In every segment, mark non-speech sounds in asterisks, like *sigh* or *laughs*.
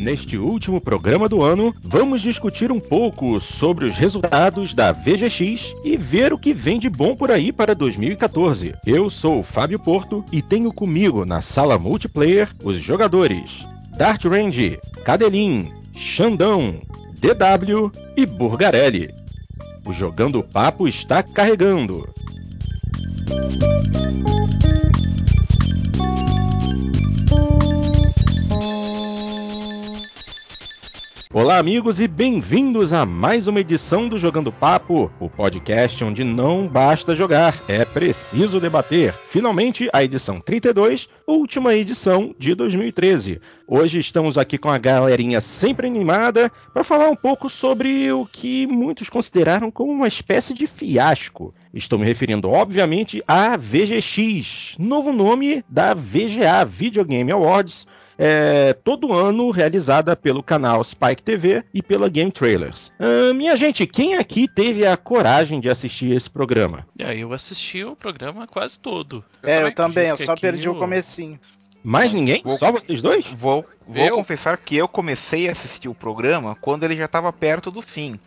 Neste último programa do ano, vamos discutir um pouco sobre os resultados da VGX e ver o que vem de bom por aí para 2014. Eu sou o Fábio Porto e tenho comigo na sala multiplayer os jogadores Dart Range, Cadelin, Xandão, DW e Burgarelli. O Jogando Papo está carregando. Olá, amigos, e bem-vindos a mais uma edição do Jogando Papo, o podcast onde não basta jogar, é preciso debater. Finalmente, a edição 32, última edição de 2013. Hoje estamos aqui com a galerinha sempre animada para falar um pouco sobre o que muitos consideraram como uma espécie de fiasco. Estou me referindo, obviamente, à VGX, novo nome da VGA Video Game Awards é, todo ano realizada pelo canal Spike TV e pela Game Trailers. Uh, minha gente, quem aqui teve a coragem de assistir esse programa? É, eu assisti o programa quase todo. Eu é, eu também, eu só perdi o comecinho. Mais ninguém? Vou, Só vocês dois? Vou, vou confessar que eu comecei a assistir o programa quando ele já estava perto do fim.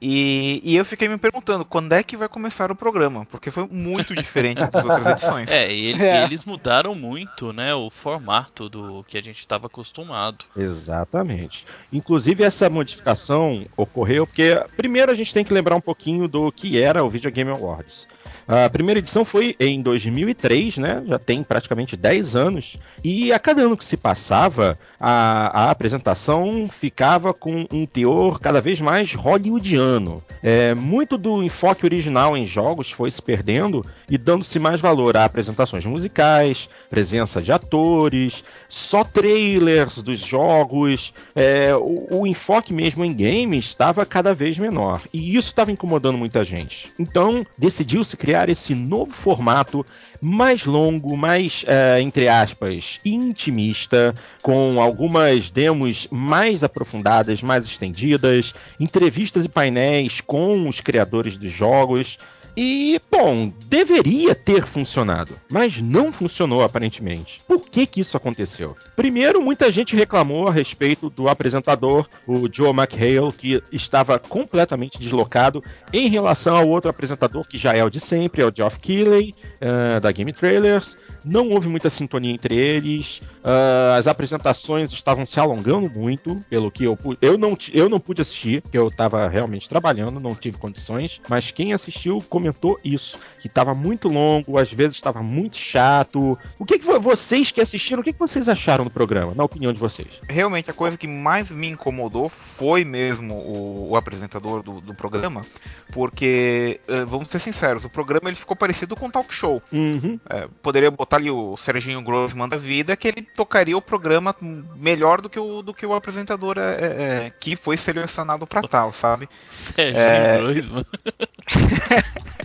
E, e, eu fiquei me perguntando quando é que vai começar o programa, porque foi muito diferente das outras *laughs* edições. É, ele, é, eles mudaram muito, né, o formato do que a gente estava acostumado. Exatamente. Inclusive essa modificação ocorreu porque primeiro a gente tem que lembrar um pouquinho do que era o Video Game Awards. A primeira edição foi em 2003, né? Já tem praticamente 10 anos. E a cada ano que se passava, a, a apresentação ficava com um teor cada vez mais hollywoodiano. É, muito do enfoque original em jogos foi se perdendo e dando-se mais valor a apresentações musicais, presença de atores, só trailers dos jogos. É, o, o enfoque mesmo em games estava cada vez menor. E isso estava incomodando muita gente. Então, decidiu-se criar criar esse novo formato mais longo, mais, uh, entre aspas, intimista, com algumas demos mais aprofundadas, mais estendidas, entrevistas e painéis com os criadores dos jogos. E, bom, deveria ter funcionado, mas não funcionou aparentemente. Por que que isso aconteceu? Primeiro, muita gente reclamou a respeito do apresentador, o Joe McHale, que estava completamente deslocado em relação ao outro apresentador que já é o de sempre, é o Geoff Keighley, uh, da Game Trailers. Não houve muita sintonia entre eles. Uh, as apresentações estavam se alongando muito, pelo que eu eu não eu não pude assistir, porque eu estava realmente trabalhando, não tive condições. Mas quem assistiu comentou isso, que estava muito longo, às vezes estava muito chato. O que, que vocês que assistiram, o que, que vocês acharam do programa, na opinião de vocês? Realmente a coisa que mais me incomodou foi mesmo o, o apresentador do, do, programa, porque uh, vamos ser sinceros, o programa ele ficou parecido com um talk show. Uhum. É, poderia botar ali o Serginho Grossman da vida, que ele tocaria o programa melhor do que o, do que o apresentador é, é, é que foi selecionado para *laughs* tal, sabe? Serginho é... Grossman. *laughs*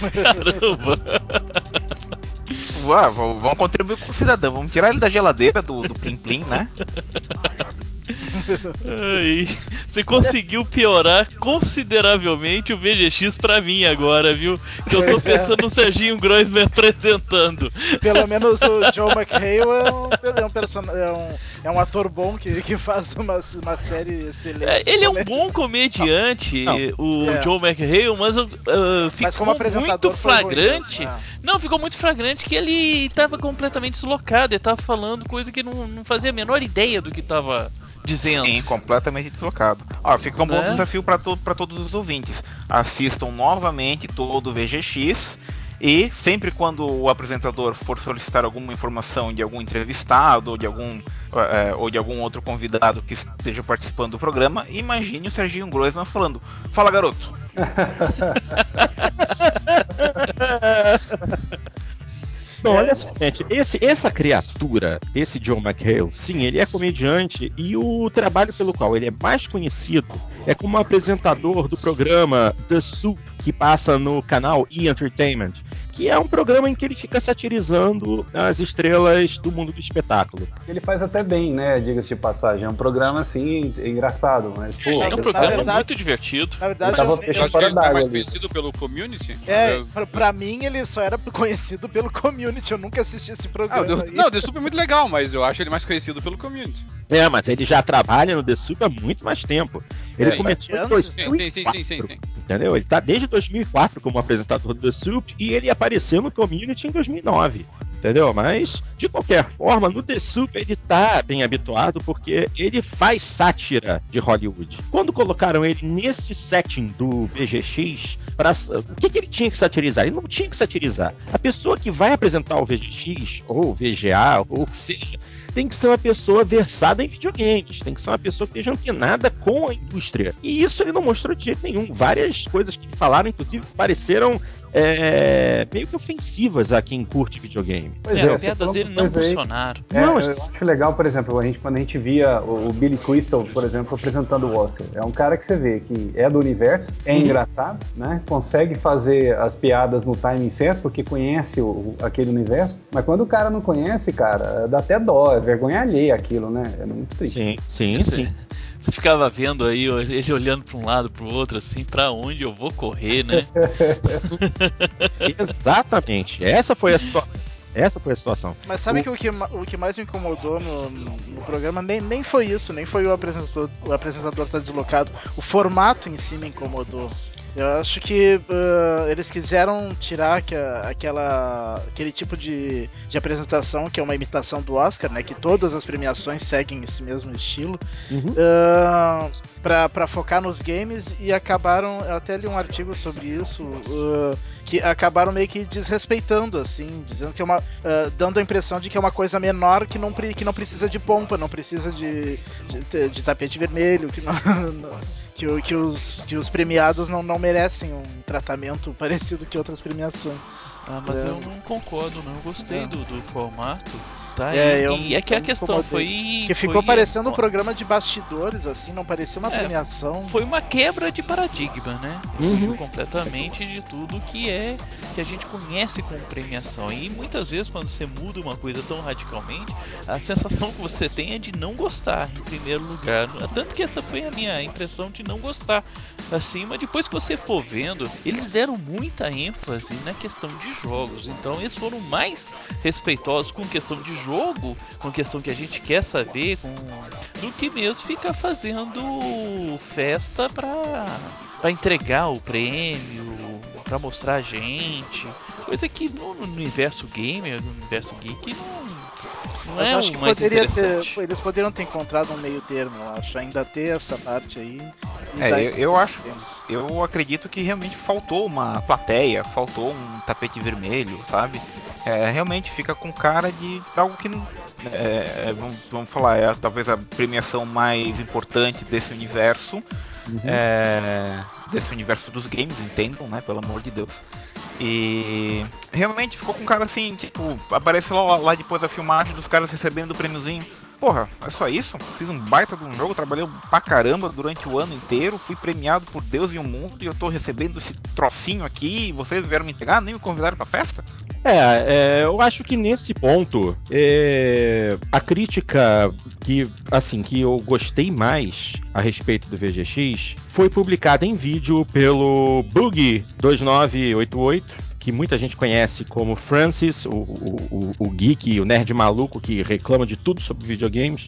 Caramba! Ué, vamos contribuir com o cidadão, vamos tirar ele da geladeira do, do Plim Plim, né? Você conseguiu piorar consideravelmente o VGX pra mim agora, viu? Que eu tô é. pensando no Serginho Gross me apresentando. Pelo menos o Joe McHale é um, é um, person... é um, é um ator bom que, que faz uma, uma série excelente. É, ele é um bom comediante, não, não. o é. Joe McHale, mas uh, ficou mas muito flagrante. Ruim, né? Não, ficou muito flagrante que ele tava completamente deslocado, ele tava falando coisa que não, não fazia a menor ideia do que tava dizendo. Sim, completamente deslocado. Ó, fica um bom né? desafio para to todos os ouvintes. Assistam novamente todo o VGX. E sempre quando o apresentador for solicitar alguma informação de algum entrevistado ou de algum, é, ou de algum outro convidado que esteja participando do programa, imagine o Serginho Groisman falando: Fala garoto! *laughs* *laughs* Bom, olha só, gente, esse, essa criatura, esse John McHale, sim, ele é comediante e o trabalho pelo qual ele é mais conhecido é como apresentador do programa The Soup, que passa no canal E! Entertainment que é um programa em que ele fica satirizando as estrelas do mundo do espetáculo. Ele faz até bem, né? Diga-se de passagem. É um programa assim engraçado, mas pô. É um programa verdade, muito divertido. Na verdade, eu, eu, eu acho que ele tá mais conhecido pelo community. É, pra, pra, mim ele só era conhecido pelo community. Eu nunca assisti esse programa. Ah, não, o The Super é muito legal, mas eu acho ele mais conhecido pelo community. É, mas ele já trabalha no The Soup há muito mais tempo. Ele é, começou em 2004, sim, sim, sim, sim, entendeu? Ele tá desde 2004 como apresentador do The Soup e ele apareceu no Community em 2009 entendeu? Mas, de qualquer forma, no The ele tá bem habituado porque ele faz sátira de Hollywood. Quando colocaram ele nesse setting do VGX, pra, o que, que ele tinha que satirizar? Ele não tinha que satirizar. A pessoa que vai apresentar o VGX, ou VGA, ou o que seja, tem que ser uma pessoa versada em videogames, tem que ser uma pessoa que esteja antenada com a indústria. E isso ele não mostrou de jeito nenhum. Várias coisas que falaram, inclusive, pareceram é, meio que ofensivas a quem curte videogame. Pois é, é piadas dele não funcionaram. É, não, eu acho legal, por exemplo, a gente, quando a gente via o, Billy Crystal, por exemplo, apresentando o Oscar. É um cara que você vê que é do universo, é uhum. engraçado, né? Consegue fazer as piadas no timing certo, porque conhece o, aquele universo. Mas quando o cara não conhece, cara, dá até dó, é vergonha alheia aquilo, né? É muito triste. Sim, sim, sim. Você ficava vendo aí ele olhando para um lado, para o outro, assim, para onde eu vou correr, né? *laughs* *laughs* Exatamente. Essa foi a situação. Essa foi a situação. Mas sabe o... que o que, o que mais me incomodou no, no programa nem, nem foi isso, nem foi o apresentador, o apresentador estar tá deslocado. O formato em si me incomodou. Eu acho que uh, eles quiseram tirar que, aquela, aquele tipo de, de apresentação que é uma imitação do Oscar, né? Que todas as premiações seguem esse mesmo estilo. Uhum. Uh, para focar nos games e acabaram. Eu até li um artigo sobre isso. Uh, que acabaram meio que desrespeitando, assim, dizendo que é uma. Uh, dando a impressão de que é uma coisa menor que não, que não precisa de pompa, não precisa de, de, de tapete vermelho, que não, *laughs* que, que, os, que os premiados não, não merecem um tratamento *laughs* parecido que outras premiações. Ah, mas é. eu não concordo, não. Eu gostei é. do, do formato tá? É, e, eu, e é que a questão foi. Que ficou foi, parecendo um programa de bastidores, assim, não parecia uma é, premiação. Foi uma quebra de paradigma, né? Uhum. completamente de tudo que é que a gente conhece como premiação. E muitas vezes, quando você muda uma coisa tão radicalmente, a sensação que você tem é de não gostar, em primeiro lugar. Tanto que essa foi a minha impressão de não gostar. Assim, mas depois que você for vendo, eles deram muita ênfase na questão de jogos. Então, eles foram mais respeitosos com questão de jogo, com questão que a gente quer saber, com, do que mesmo ficar fazendo festa pra, pra entregar o prêmio, pra mostrar a gente. Coisa que no, no universo gamer, no universo geek, não, não é acho que poderia ter, eles poderiam ter encontrado um meio termo, eu acho. Ainda ter essa parte aí. É, eu, eu acho. Eu acredito que realmente faltou uma plateia, faltou um tapete vermelho, sabe? É, realmente fica com cara de algo que não. É, é, vamos, vamos falar, é talvez a premiação mais importante desse universo. Uhum. É, desse universo dos games, entendam, né? Pelo amor de Deus. E realmente ficou com um cara assim, tipo, aparece lá, lá depois da filmagem dos caras recebendo o prêmiozinho. Porra, é só isso? Fiz um baita de um jogo, trabalhei pra caramba durante o ano inteiro, fui premiado por Deus e o mundo e eu tô recebendo esse trocinho aqui e vocês vieram me entregar, nem me convidaram pra festa? É, é eu acho que nesse ponto, é, a crítica que, assim, que eu gostei mais a respeito do VGX foi publicada em vídeo pelo Bug2988, que muita gente conhece como Francis, o, o, o, geek, o nerd maluco que reclama de tudo sobre videogames.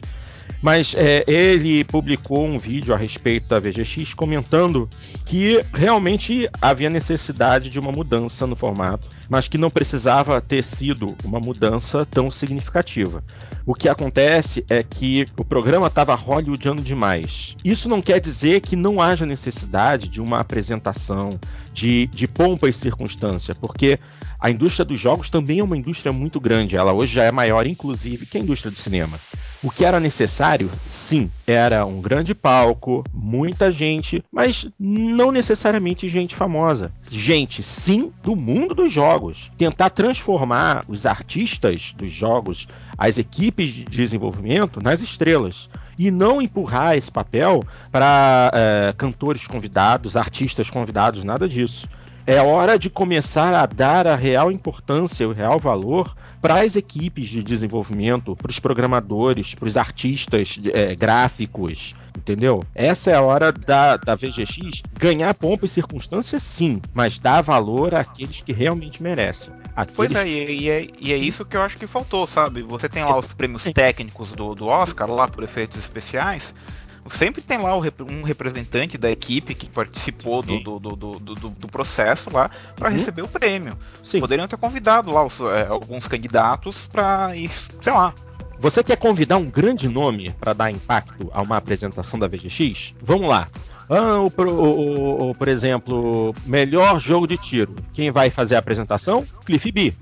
Mas é, ele publicou um vídeo a respeito da VGX comentando que realmente havia necessidade de uma mudança no formato, mas que não precisava ter sido uma mudança tão significativa. O que acontece é que o programa estava hollywoodiano demais. Isso não quer dizer que não haja necessidade de uma apresentação, de, de pompa e circunstância, porque a indústria dos jogos também é uma indústria muito grande. Ela hoje já é maior, inclusive, que a indústria do cinema. O que era necessário, sim, era um grande palco, muita gente, mas não necessariamente gente famosa. Gente, sim, do mundo dos jogos. Tentar transformar os artistas dos jogos, as equipes de desenvolvimento, nas estrelas. E não empurrar esse papel para é, eh, cantores convidados, artistas convidados, nada disso. É hora de começar a dar a real importância, o real valor para as equipes de desenvolvimento, para os programadores, para os artistas é, gráficos, Entendeu? Essa é a hora da, da VGX ganhar pompa e circunstância, sim, mas dar valor àqueles que realmente merecem. Aqueles... Pois é e, é, e, é, isso que eu acho que faltou, sabe? Você tem lá os prêmios técnicos do, do Oscar, lá por efeitos especiais, sempre tem lá um representante da equipe que participou do, do, do, do, processo lá para uhum. receber o prêmio. Sim. Poderiam ter convidado lá os, é, alguns candidatos para ir, sei lá, você quer convidar um grande nome para dar impacto a uma apresentação da VGX? Vamos lá. Ah, o, o, o, por exemplo, melhor jogo de tiro. Quem vai fazer a apresentação? Cliff B.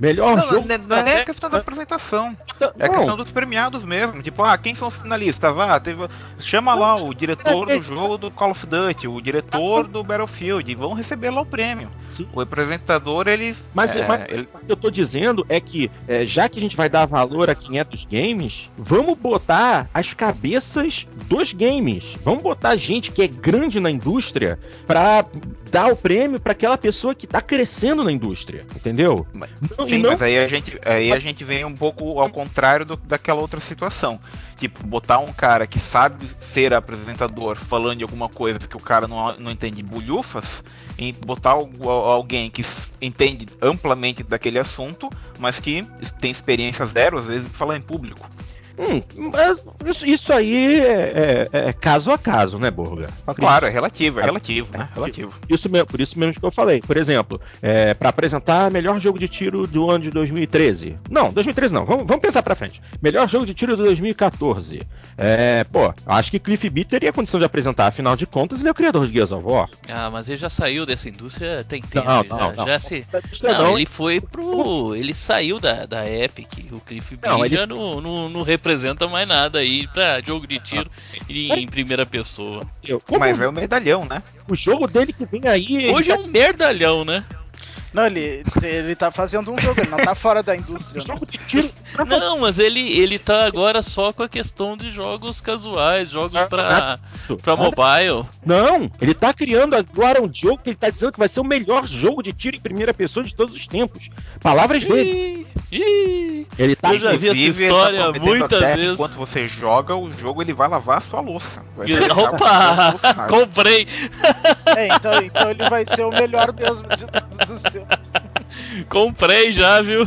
Melhor não, jogo. Não, não é questão da apresentação. É a questão dos premiados mesmo. Tipo, ah, quem são os finalistas? Vá, teve... chama lá o diretor do jogo do Call of Duty, o diretor do Battlefield, e vão receber lá o prêmio. Sim. O apresentador, ele. Mas, é, mas ele... o que eu tô dizendo é que, é, já que a gente vai dar valor a quem é dos games, vamos botar as cabeças dos games. Vamos botar gente que é grande na indústria pra dar o prêmio para aquela pessoa que tá crescendo na indústria, entendeu? Não, Sim, não... mas aí a gente aí a gente vem um pouco ao contrário do, daquela outra situação. Tipo, botar um cara que sabe ser apresentador falando de alguma coisa que o cara não, não entende bulhufas, e botar alguém que entende amplamente daquele assunto, mas que tem experiência zero, às vezes, de falar em público. Hum, isso, isso aí é, é, é, caso a caso, né, Borga? Claro, é relativo, é relativo, né? Relativo. Isso mesmo, por isso mesmo que eu falei. Por exemplo, é, para apresentar melhor jogo de tiro do ano de 2013. Não, 2013 não. Vamos, vamos pensar para frente. Melhor jogo de tiro de 2014. É, pô, acho que Cliff B teria condição de apresentar, afinal de contas, ele é o criador de Gears of War. Ah, mas ele já saiu dessa indústria tem tempo. Não, não, já, não. Já se... não, não, ele foi pro. Ele saiu da, da Epic. O Cliff B não, ele... já não, não, não representa mais nada aí pra jogo de tiro *laughs* em, em primeira pessoa. Mas é o medalhão, né? O jogo dele que vem aí. Hoje é um merdalhão, né? Não, ele, ele tá fazendo um jogo, ele não tá fora da indústria. Né? Não, mas ele, ele tá agora só com a questão de jogos casuais, jogos pra, pra mobile. Não, ele tá criando agora um jogo que ele tá dizendo que vai ser o melhor jogo de tiro em primeira pessoa de todos os tempos. Palavras dele. Ih, ele tá Eu já vi essa história tá muitas vezes. Enquanto você joga o jogo, ele vai lavar a sua louça. Opa! *laughs* Comprei! É, então, então ele vai ser o melhor mesmo de todos os tempos. *laughs* Comprei já, viu?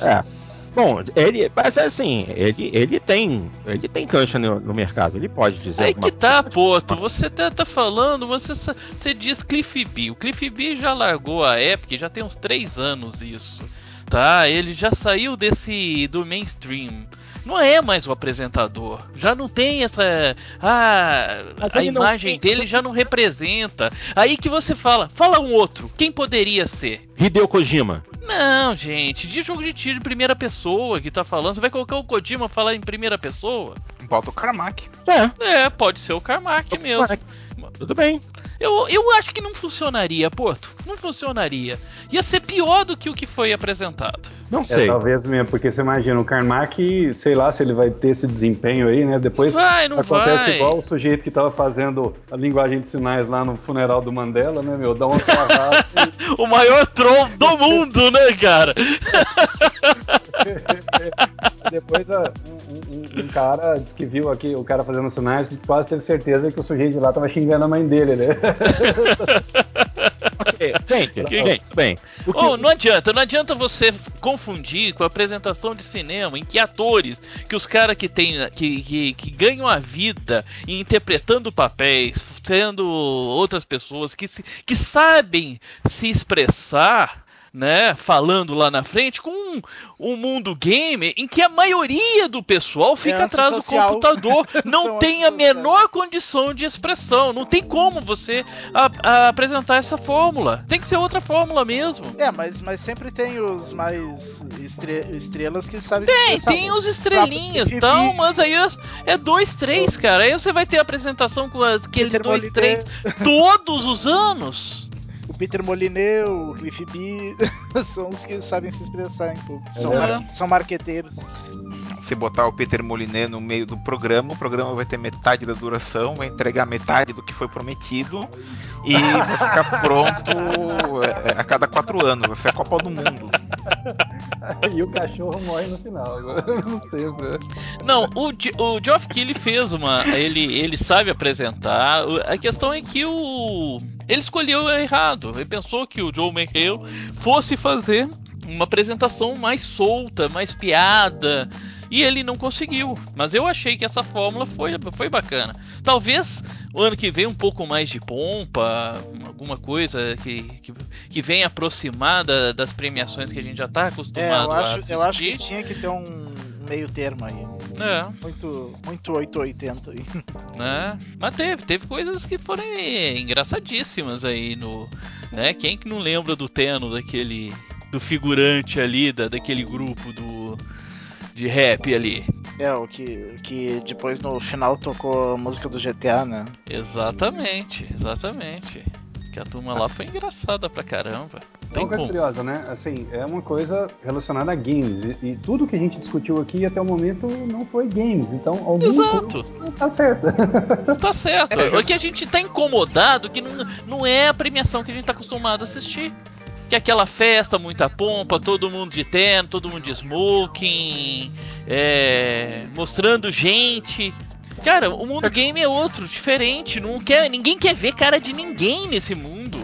é. Bom, ele, mas assim, ele, ele tem, ele tem cancha no, no mercado, ele pode dizer. Aí que tá, Porto, você tá, tá falando, você, você diz Cliff B. O Cliff B já largou a Epic, já tem uns 3 anos isso. Tá, ele já saiu desse do mainstream não é mais o apresentador. Já não tem essa. Ah, a imagem dele já não representa. Aí que você fala, fala um outro. Quem poderia ser? Hideo Kojima. Não, gente, de jogo de tiro em primeira pessoa que tá falando, você vai colocar o Kojima falar em primeira pessoa? Bota o Carmack. É. É, pode ser o Carmack mesmo. Tudo bem. Eu, eu acho que não funcionaria, Porto. Não funcionaria. Ia ser pior do que o que foi apresentado. Não é, sei. É, talvez mesmo, porque você imagina, o Carmack, sei lá se ele vai ter esse desempenho aí, né? Depois vai, não acontece vai. igual o sujeito que tava fazendo a linguagem de sinais lá no funeral do Mandela, né, meu? Dá uma travada. *laughs* o maior troll do mundo, né, cara? *laughs* Depois um, um, um, cara disse que viu aqui o cara fazendo sinais, quase teve certeza que o sujeito de lá tava xingando a mãe dele, né? *laughs* gente, gente, bem. Que... Oh, não adianta, não adianta você confundir com a apresentação de cinema em que atores, que os caras que tem, que, que, que, ganham a vida interpretando papéis, sendo outras pessoas que, se, que sabem se expressar né, falando lá na frente, com um, um mundo gamer em que a maioria do pessoal fica é atrás do computador, *laughs* não tem a menor condição de expressão, não tem como você a, a apresentar essa fórmula. Tem que ser outra fórmula mesmo. É, mas, mas sempre tem os mais estre estrelas que sabem Tem, tem os estrelinhas e tal, mas aí é, é dois, três, cara. Aí você vai ter a apresentação com aqueles dois, três todos os anos. O Peter Moliné, o Cliff B *laughs* são os que sabem se expressar em público. São, é. mar são marqueteiros se botar o Peter Moliné no meio do programa, o programa vai ter metade da duração, vai entregar metade do que foi prometido e *laughs* vai ficar pronto é, a cada quatro anos. Vai ser a Copa do Mundo. *laughs* e o cachorro morre no final, não sei. Não, o, o Geoff Keighley fez uma. Ele, ele sabe apresentar. A questão é que o. Ele escolheu errado. Ele pensou que o Joe McHale fosse fazer uma apresentação mais solta, mais piada, e ele não conseguiu. Mas eu achei que essa fórmula foi, foi bacana. Talvez o ano que vem um pouco mais de pompa, alguma coisa que, que, que venha aproximar da, das premiações que a gente já está acostumado é, eu acho, a assistir. Eu acho que tinha que ter um meio termo aí. É. Muito, muito 880 aí. *laughs* É, mas teve, teve coisas que foram engraçadíssimas aí no. Né? Quem que não lembra do Teno, daquele. do figurante ali, da, daquele grupo do de rap ali. É, o que, que depois no final tocou a música do GTA, né? Exatamente, exatamente. Que a turma lá foi engraçada pra caramba. É uma coisa curiosa, né? Assim, é uma coisa relacionada a games. E, e, tudo que a gente discutiu aqui até o momento não foi games. Então, algum Exato. Não tá certo. Não *laughs* tá certo. É, o que a gente tá incomodado que não, não é a premiação que a gente tá acostumado a assistir que é aquela festa, muita pompa, todo mundo de terno, todo mundo de smoking, é, mostrando gente. Cara, o mundo game é outro, diferente. Não quer, ninguém quer ver cara de ninguém nesse mundo.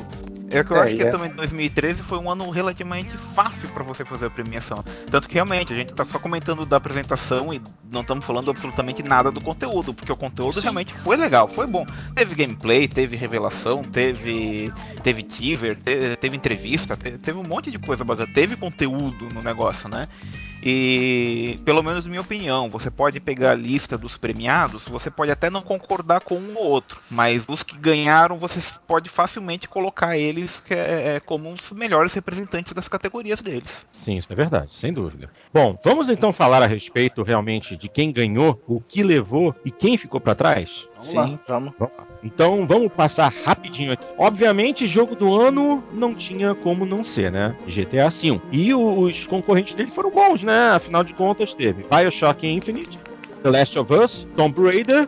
É que eu é, acho que é. também 2013 foi um ano relativamente fácil para você fazer a premiação. Tanto que realmente a gente tá só comentando da apresentação e não estamos falando absolutamente nada do conteúdo, porque o conteúdo Sim. realmente foi legal, foi bom. Teve gameplay, teve revelação, teve teve teaser, teve, teve entrevista, teve, teve, um monte de coisa bacana, teve conteúdo no negócio, né? E pelo menos minha opinião, você pode pegar a lista dos premiados, você pode até não concordar com um ou outro, mas os que ganharam você pode facilmente colocar eles que é, é, como os melhores representantes das categorias deles. Sim, isso é verdade, sem dúvida. Bom, vamos então falar a respeito realmente de quem ganhou, o que levou e quem ficou para trás? Vamos Sim, lá. vamos. Então vamos passar rapidinho aqui. Obviamente, jogo do ano não tinha como não ser, né? GTA V. E os concorrentes dele foram bons, né? Afinal de contas, teve Bioshock Infinite, The Last of Us, Tomb Raider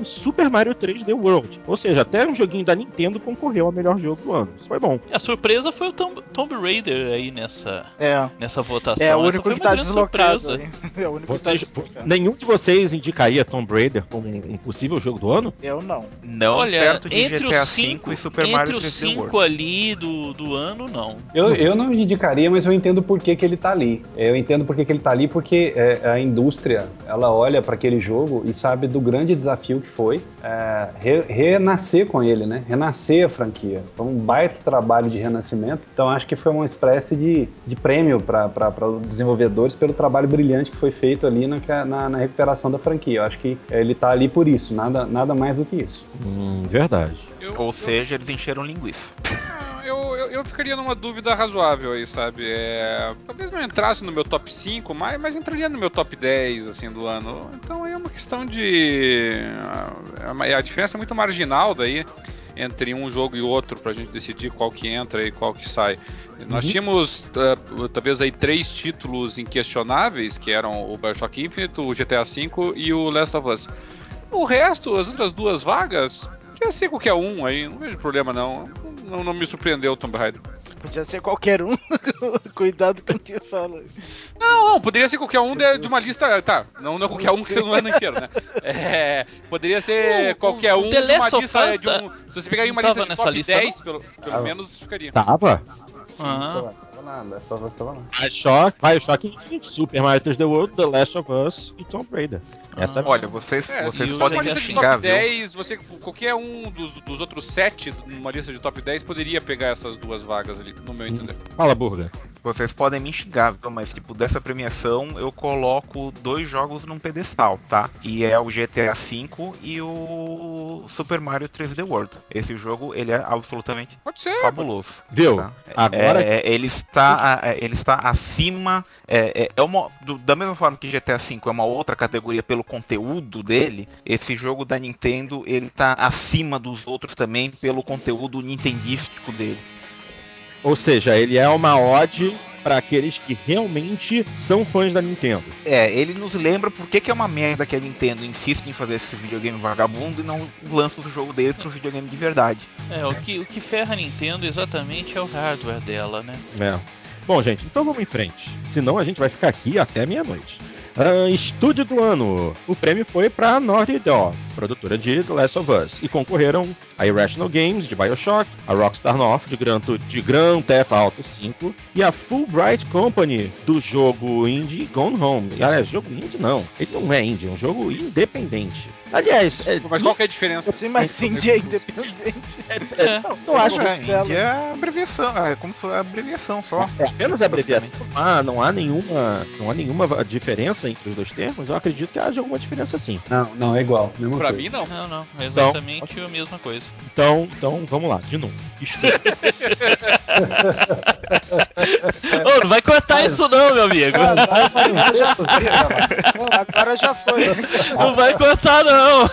e Super Mario 3D World. Ou seja, até um joguinho da Nintendo concorreu ao melhor jogo do ano. Isso foi bom. A surpresa foi o Tomb, Tomb Raider aí nessa, é. nessa votação. É o *laughs* único que tá deslocado. É o único vocês, tá nenhum de vocês indicaria Tomb Raider como um possível jogo do ano? Eu não. Não Olha, perto de entre GTA os cinco, e Super entre Mario 3D os cinco ali do, do ano, não. Eu, eu não indicaria, mas eu entendo por que, que ele tá ali. Eu entendo por que, que ele tá ali, porque é, a indústria, ela olha para aquele jogo e sabe do grande desafio que foi é, re, renascer com ele, né? Renascer a franquia. Foi um baita trabalho de renascimento. Então acho que foi uma espécie de, de prêmio para os desenvolvedores pelo trabalho brilhante que foi feito ali na, na, na recuperação da franquia. Eu acho que ele está ali por isso, nada, nada mais do que isso. Hum, verdade. Eu, Ou seja, eles encheram linguiça. eu, eu, eu, ficaria numa dúvida razoável aí, sabe? É, talvez não entrasse no meu top 5, mas, mas entraria no meu top 10, assim, do ano. Então aí é uma questão de... A, a diferença é muito marginal daí entre um jogo e outro para a gente decidir qual que entra e qual que sai. Nós uhum. tínhamos uh, talvez aí três títulos inquestionáveis, que eram o Bioshock Infinite, o GTA V e o Last of Us. O resto, as outras duas vagas, podia ser qualquer um aí, não vejo problema não não, não me surpreendeu o Tomb Raider. Podia ser qualquer um. *laughs* Cuidado com o que fala. Não, não, poderia ser qualquer um de, de uma lista. Tá, não, não qualquer um que você não é inteiro, né? É, poderia ser o, qualquer um de uma lista de um. Se você pegar aí uma lista de top lista, 10, pelo, pelo ah, menos ficaria. Tava? Sim, ah. Lá, Last of Us tava lá. Bioshock, Bioshock Infinite, Super Mario 3D World, The Last of Us e Tomb Raider. Essa... Olha, vocês, é, vocês podem me xingar, top 10, você, qualquer um dos, dos outros 7 numa lista de top 10 poderia pegar essas duas vagas ali, no meu entender. Fala, Burga. Vocês podem me xingar, mas tipo, dessa premiação eu coloco dois jogos num pedestal, tá? E é o GTA V e o Super Mario 3D World. Esse jogo, ele é absolutamente fabuloso. Viu? Tá? Agora... É, é, ele, está, é, ele está acima... É, é, é uma, do, da mesma forma que GTA V é uma outra categoria pelo conteúdo dele, esse jogo da Nintendo, ele tá acima dos outros também pelo conteúdo nintendístico dele. Ou seja, ele é uma ode para aqueles que realmente são fãs da Nintendo. É, ele nos lembra por que, que é uma merda que a Nintendo insiste em fazer esse videogame vagabundo e não lança o jogo deles pro videogame de verdade. É, o que, o que ferra a Nintendo exatamente é o hardware dela, né? É. Bom, gente, então vamos em frente. Senão a gente vai ficar aqui até meia-noite. Uh, estúdio do ano. O prêmio foi para Naughty Dog, produtora de The Last of Us, e concorreram a Irrational Games de BioShock, a Rockstar North de Grand, de Grand Theft Auto 5 e a Fulbright Company do jogo indie Gone Home. E, aliás, jogo indie não, ele não é indie, é um jogo independente. Aliás, é, mas qual que é a diferença? Sim, mas indie é independente. É, é, não, eu acho que é, indie é abreviação, é como se fosse abreviação só. É apenas abreviação. Há, não há nenhuma, não há nenhuma diferença entre os dois termos. Eu acredito que haja alguma diferença sim. Não, não é igual. Pra mim não. Não, não, é exatamente então, a mesma coisa. Então, então vamos lá, de novo. Ô, não vai cortar isso não, meu amigo. Agora já foi. Não vai cortar não.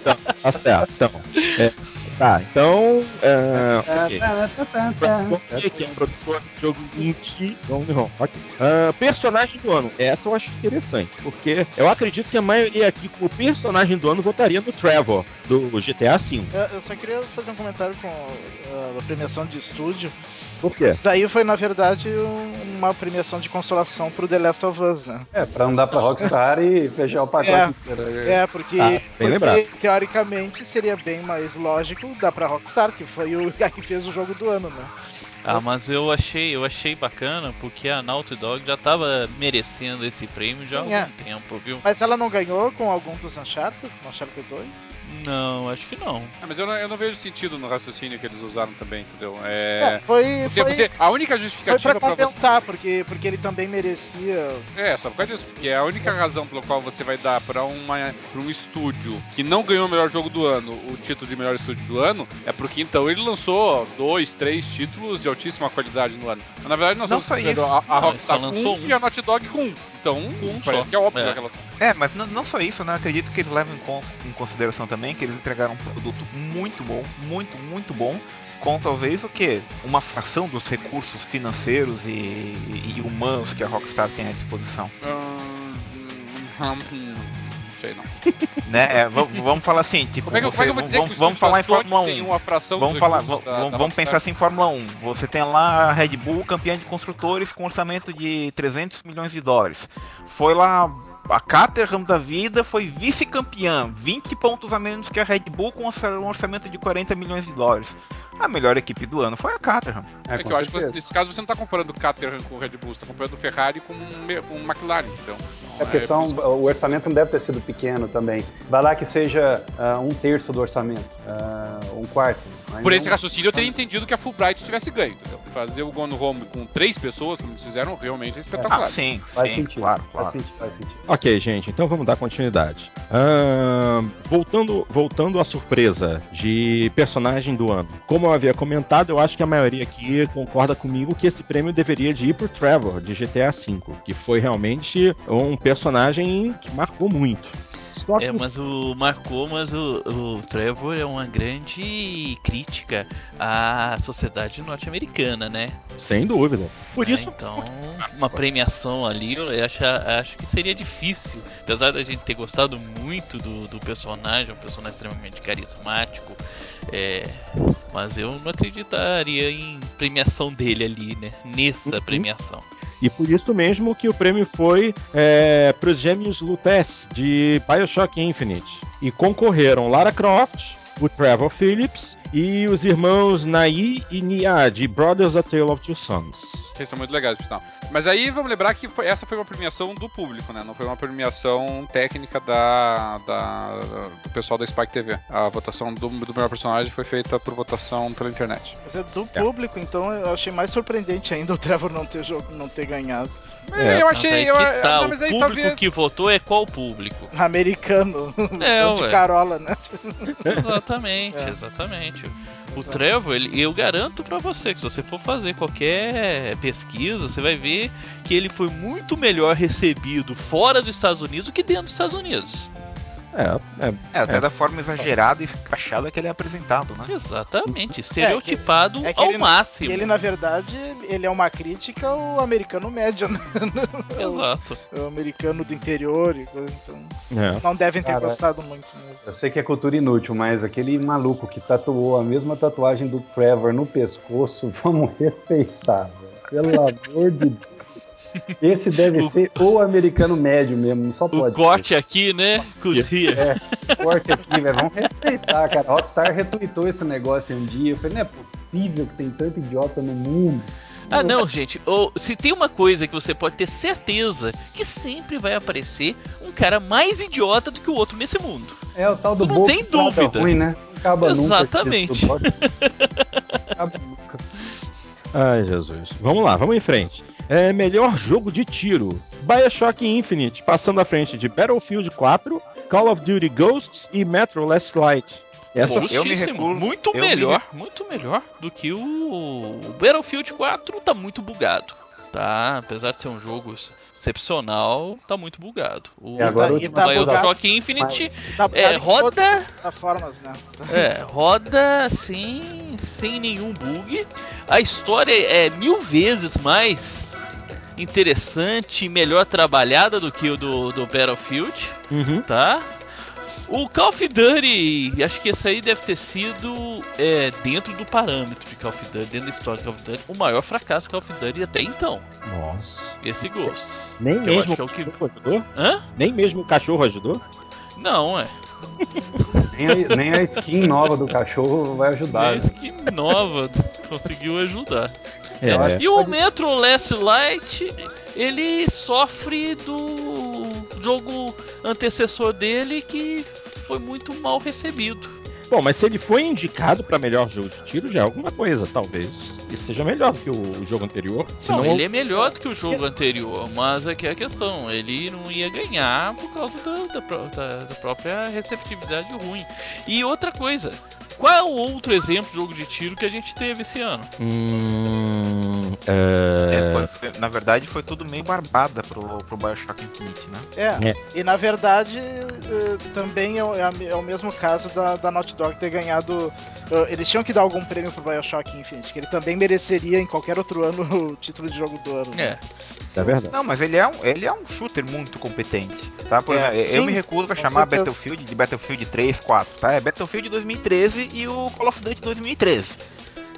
Então, tá certo. Então, é, Tá, então. É, okay. que é um produtor de jogo indie. Não, não, Uh, personagem do ano. Essa eu acho interessante, porque eu acredito que a maioria aqui, como personagem do ano, votaria no Trevor, do GTA V. Eu, eu só queria fazer um comentário com uh, a premiação de estúdio. Por quê? Isso daí foi, na verdade, um, uma premiação de consolação pro The Last of Us, né? É, pra não dar pra Rockstar e fechar o pacote é, É, porque, ah, porque teoricamente seria bem mais lógico dar pra Rockstar, que foi o *laughs* que fez o jogo do ano, né? Ah, mas eu achei, eu achei bacana porque a Naughty Dog já tava merecendo esse prêmio já há algum é. tempo, viu? Mas ela não ganhou com algum dos Uncharted? Uncharted 2? Não, acho que não. Ah, mas eu não, eu não, vejo sentido no raciocínio que eles usaram também, entendeu? É, é foi, você, foi, você, A única justificativa foi pra, pra você... porque, porque ele também merecia. É, só por causa disso. Porque é a única razão pela qual você vai dar pra, uma, pra um estúdio que não ganhou o melhor jogo do ano o título de melhor estúdio do ano é porque então ele lançou dois, três títulos de altíssima qualidade no ano. Mas, na verdade, nós não só isso. A, a Rockstar com um, e a Naughty Dog com um. Então, um parece só. que é óbvio é. relação. É, mas não, não, só isso, né? Acredito que eles levam em, em consideração também que eles entregaram um produto muito bom, muito, muito bom com talvez o que? Uma fração dos recursos financeiros e, e, humanos que a Rockstar tem à disposição. Hum, hum, sei não. *laughs* né? É, vamos falar assim, tipo, como é que, você, como é que vamos, vamos falar em Fórmula 1. vamos falar, da, vamos, da pensar assim em Fórmula 1. Você tem lá a Red Bull, campeã de construtores com orçamento de 300 milhões de dólares. Foi lá a Caterham da vida foi vice-campeã, 20 pontos a menos que a Red Bull com um orçamento de 40 milhões de dólares a melhor equipe do ano foi a Caterham. É, é que eu acho que nesse caso você não está comparando Caterham com o Red Bull, você está comparando o Ferrari com o McLaren, então. É porque são, o orçamento não deve ter sido pequeno também. Vai lá que seja uh, um terço do orçamento, uh, um quarto. Por esse raciocínio eu teria entendido que a Fulbright tivesse ganho, entendeu? Fazer o Gone Home com três pessoas, como eles fizeram, realmente é espetacular. Ah, sim, faz sim, sentido. Claro, claro. Faz sentido, faz sentido. Ok, gente, então vamos dar continuidade. Uh, voltando, voltando à surpresa de personagem do ano. Como eu havia comentado, eu acho que a maioria aqui concorda comigo que esse prêmio deveria de ir pro Trevor, de GTA V, que foi realmente um personagem que marcou muito. Que... É, mas o marcou, mas o, o Trevor é uma grande crítica à sociedade norte-americana, né? Sem dúvida. Por é, isso. Então, uma premiação ali, eu acho, acho que seria difícil. Apesar da gente ter gostado muito do, do personagem, um personagem extremamente carismático, é, mas eu não acreditaria em premiação dele ali, né? Nessa uhum. premiação. E por isso mesmo que o prêmio foi é, para os gêmeos Lutez de Bioshock Infinite. E concorreram Lara Croft, o Trevor Phillips e os irmãos Nai e Nia de Brothers A Tale of Two Sons que são muito legais, pessoal. Mas aí vamos lembrar que foi, essa foi uma premiação do público, né? Não foi uma premiação técnica da, da do pessoal da Spike TV. A votação do, do melhor personagem foi feita por votação pela internet. Mas é do é. público, então eu achei mais surpreendente ainda o Trevor não ter, jogo, não ter ganhado. É, eu achei. Eu, tá, não, o público talvez... que votou é qual público? Americano. *laughs* É, de Carola, né? *laughs* exatamente, é. exatamente. O Trevor, ele, eu garanto para você que se você for fazer qualquer pesquisa, você vai ver que ele foi muito melhor recebido fora dos Estados Unidos do que dentro dos Estados Unidos. É, é, é até é. da forma exagerada e escrachada que ele é apresentado, né? Exatamente, estereotipado é, ao ele, máximo. Ele, na verdade, ele é uma crítica ao americano médio, né? *laughs* Exato. O, o americano do interior e coisa, então. É. Não devem ter Cara, gostado muito mesmo. Eu sei que é cultura inútil, mas aquele maluco que tatuou a mesma tatuagem do Trevor no pescoço, *laughs* vamos respeitar, velho. Pelo amor de Deus. Esse deve o... ser o americano médio mesmo, só pode. O corte ser. aqui, né? Cozinha. É, corte aqui, velho. Vamos respeitar, cara. A Rockstar retweetou esse negócio um dia. Eu falei, não é possível que tem tanto idiota no mundo. Ah, não, gente. Ou, se tem uma coisa que você pode ter certeza que sempre vai aparecer um cara mais idiota do que o outro nesse mundo. É o tal do Você não tem dúvida. Ruim, né? Acaba Exatamente. Nunca, *laughs* Acaba nunca. Ai, Jesus. Vamos lá, vamos em frente. É melhor jogo de tiro. Bioshock Infinite, passando à frente de Battlefield 4, Call of Duty Ghosts e Metro Last Light. Essa eu me recuso, muito eu melhor, me... muito melhor do que o... o Battlefield 4 tá muito bugado. Tá, apesar de ser um jogo excepcional, tá muito bugado. O, agora tá Bioshock Infinite tá é, roda. Formas, né? É, roda assim, sem nenhum bug. A história é mil vezes mais interessante e melhor trabalhada do que o do, do Battlefield, uhum. tá? O Call of Duty, acho que esse aí deve ter sido é, dentro do parâmetro de Call of Duty, dentro da história de Call of Duty, o maior fracasso de Call of Duty até então. Nossa. Esse Ghosts. Nem mesmo é o que... ajudou? Hã? Nem mesmo o cachorro ajudou? Não, é. nem, a, nem a skin nova do cachorro vai ajudar. Nem a né? skin nova *laughs* conseguiu ajudar. É. E o Metro Last Light, ele sofre do jogo antecessor dele que foi muito mal recebido. Bom, mas se ele foi indicado para melhor jogo de tiro, já é alguma coisa, talvez. Isso seja melhor do que o jogo anterior. Senão... Não, ele é melhor do que o jogo anterior, mas aqui é a questão, ele não ia ganhar por causa da, da, da própria receptividade ruim. E outra coisa, qual é o outro exemplo de jogo de tiro que a gente teve esse ano? Hum, é... É, foi, foi, na verdade, foi tudo meio barbada pro, pro Bioshock Infinite, né? É, é. e na verdade uh, também é, é, é, o mesmo caso da, da Naughty Dog ter ganhado. Uh, eles tinham que dar algum prêmio pro Bioshock Infinite, que ele também mereceria em qualquer outro ano *laughs* o título de jogo do ano. É. É verdade. Não, mas ele é um, ele é um shooter muito competente, tá? Por é, exemplo, eu me recuso a chamar certeza. Battlefield de Battlefield 3, 4, tá? É Battlefield 2013 e o Call of Duty 2013.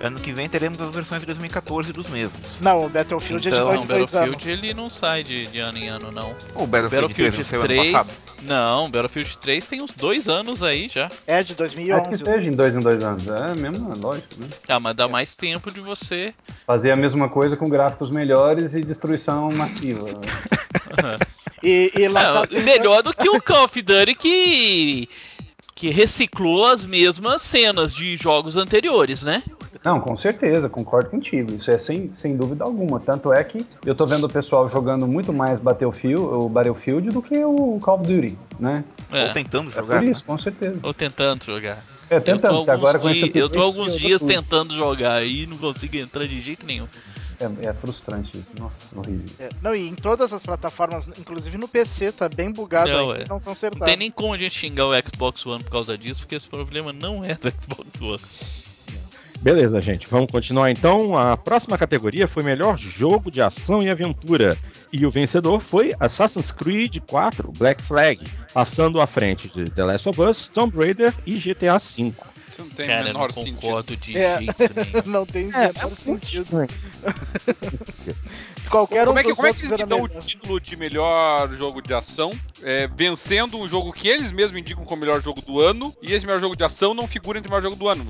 Ano que vem teremos as versões de 2014 dos mesmos. Não, o Battlefield então, é de dois, não, Battlefield anos. ele não sai de, de, ano em ano, não. O Battlefield, Battlefield 3, 3 não, Battlefield 3 tem uns dois anos aí já. É, de 2011. Acho que seja em dois em dois anos. É mesmo, é lógico, né? Ah, mas dá é. mais tempo de você... Fazer a mesma coisa com gráficos melhores e destruição massiva. *laughs* e, e lançar... É, melhor do que o Call of Duty que que reciclou as mesmas cenas de jogos anteriores, né? Não, com certeza, concordo contigo. Isso é sem, sem dúvida alguma. Tanto é que eu tô vendo o pessoal jogando muito mais Battlefield, o Battlefield do que o Call of Duty, né? É. Ou tentando jogar. É por isso, né? com certeza. Ou tentando jogar. É, tentando, eu tô agora com esse Eu tô alguns dias tentando jogar e não consigo entrar de jeito nenhum. É, é, frustrante isso, nossa, horrível. É, não, e em todas as plataformas, inclusive no PC, tá bem bugado não, aí, é. não estão Não tem nem como a gente xingar o Xbox One por causa disso, porque esse problema não é do *laughs* Xbox One. Beleza, gente. Vamos continuar então. A próxima categoria foi melhor jogo de ação e aventura. E o vencedor foi Assassin's Creed 4 Black Flag, passando à frente de The Last of Us, Tomb Raider e GTA V. Isso não tem Cara, menor não concordo sentido. de é, jeito *laughs* nenhum. não tem é, menor é sentido. *laughs* Qualquer como um é que, como é que eles dão o título de melhor jogo de ação, é, vencendo um jogo que eles mesmos indicam como melhor jogo do ano, e esse melhor jogo de ação não figura entre o melhor jogo do ano?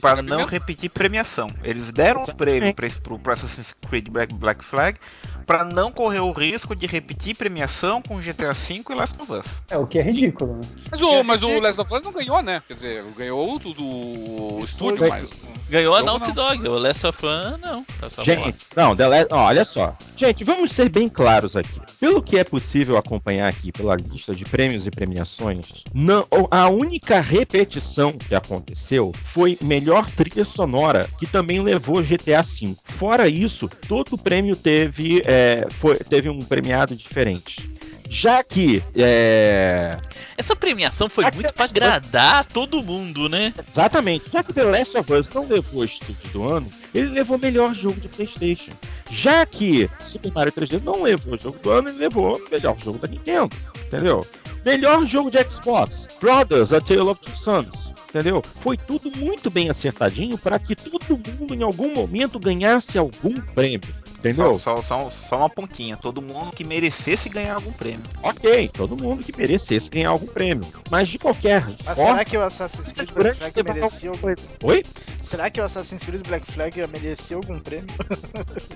Para não repetir premiação. Eles deram o prêmio para o Assassin's Creed Black, Black Flag para não correr o risco de repetir premiação com GTA V e Last of Us. É, o que é ridículo, né? Mas o, mas o Last of Us não ganhou, né? Quer dizer, ganhou do, do estúdio, mas... Ganhou a Naughty Dog, o Last of Us não. Tá Gente, não, The Last, olha só. Gente, vamos ser bem claros aqui. Pelo que é possível acompanhar aqui pela lista de prêmios e premiações, não, a única repetição que aconteceu foi melhor trilha sonora, que também levou GTA V. Fora isso, todo prêmio teve, é, foi, teve um premiado diferente. Já que. É... essa premiação foi muito para agradar todo mundo, né? Exatamente. Já que The Last of Us não levou o estúdio do ano, ele levou melhor jogo de PlayStation. Já que Super Mario 3D não levou o jogo do ano, ele levou o melhor jogo da Nintendo. Entendeu? Melhor jogo de Xbox, Brothers, A Tale of Two Sons. Entendeu? Foi tudo muito bem acertadinho para que todo mundo em algum momento ganhasse algum prêmio. Entendeu? Só, só, só, só, uma pontinha. Todo mundo que merecesse ganhar algum prêmio. Ok, todo mundo que merecesse ganhar algum prêmio. Mas de qualquer Mas forma. Será que o Assassin's Creed Black Flag merecia algum Oi? Será que o Assassin's Creed Black Flag merecia algum prêmio?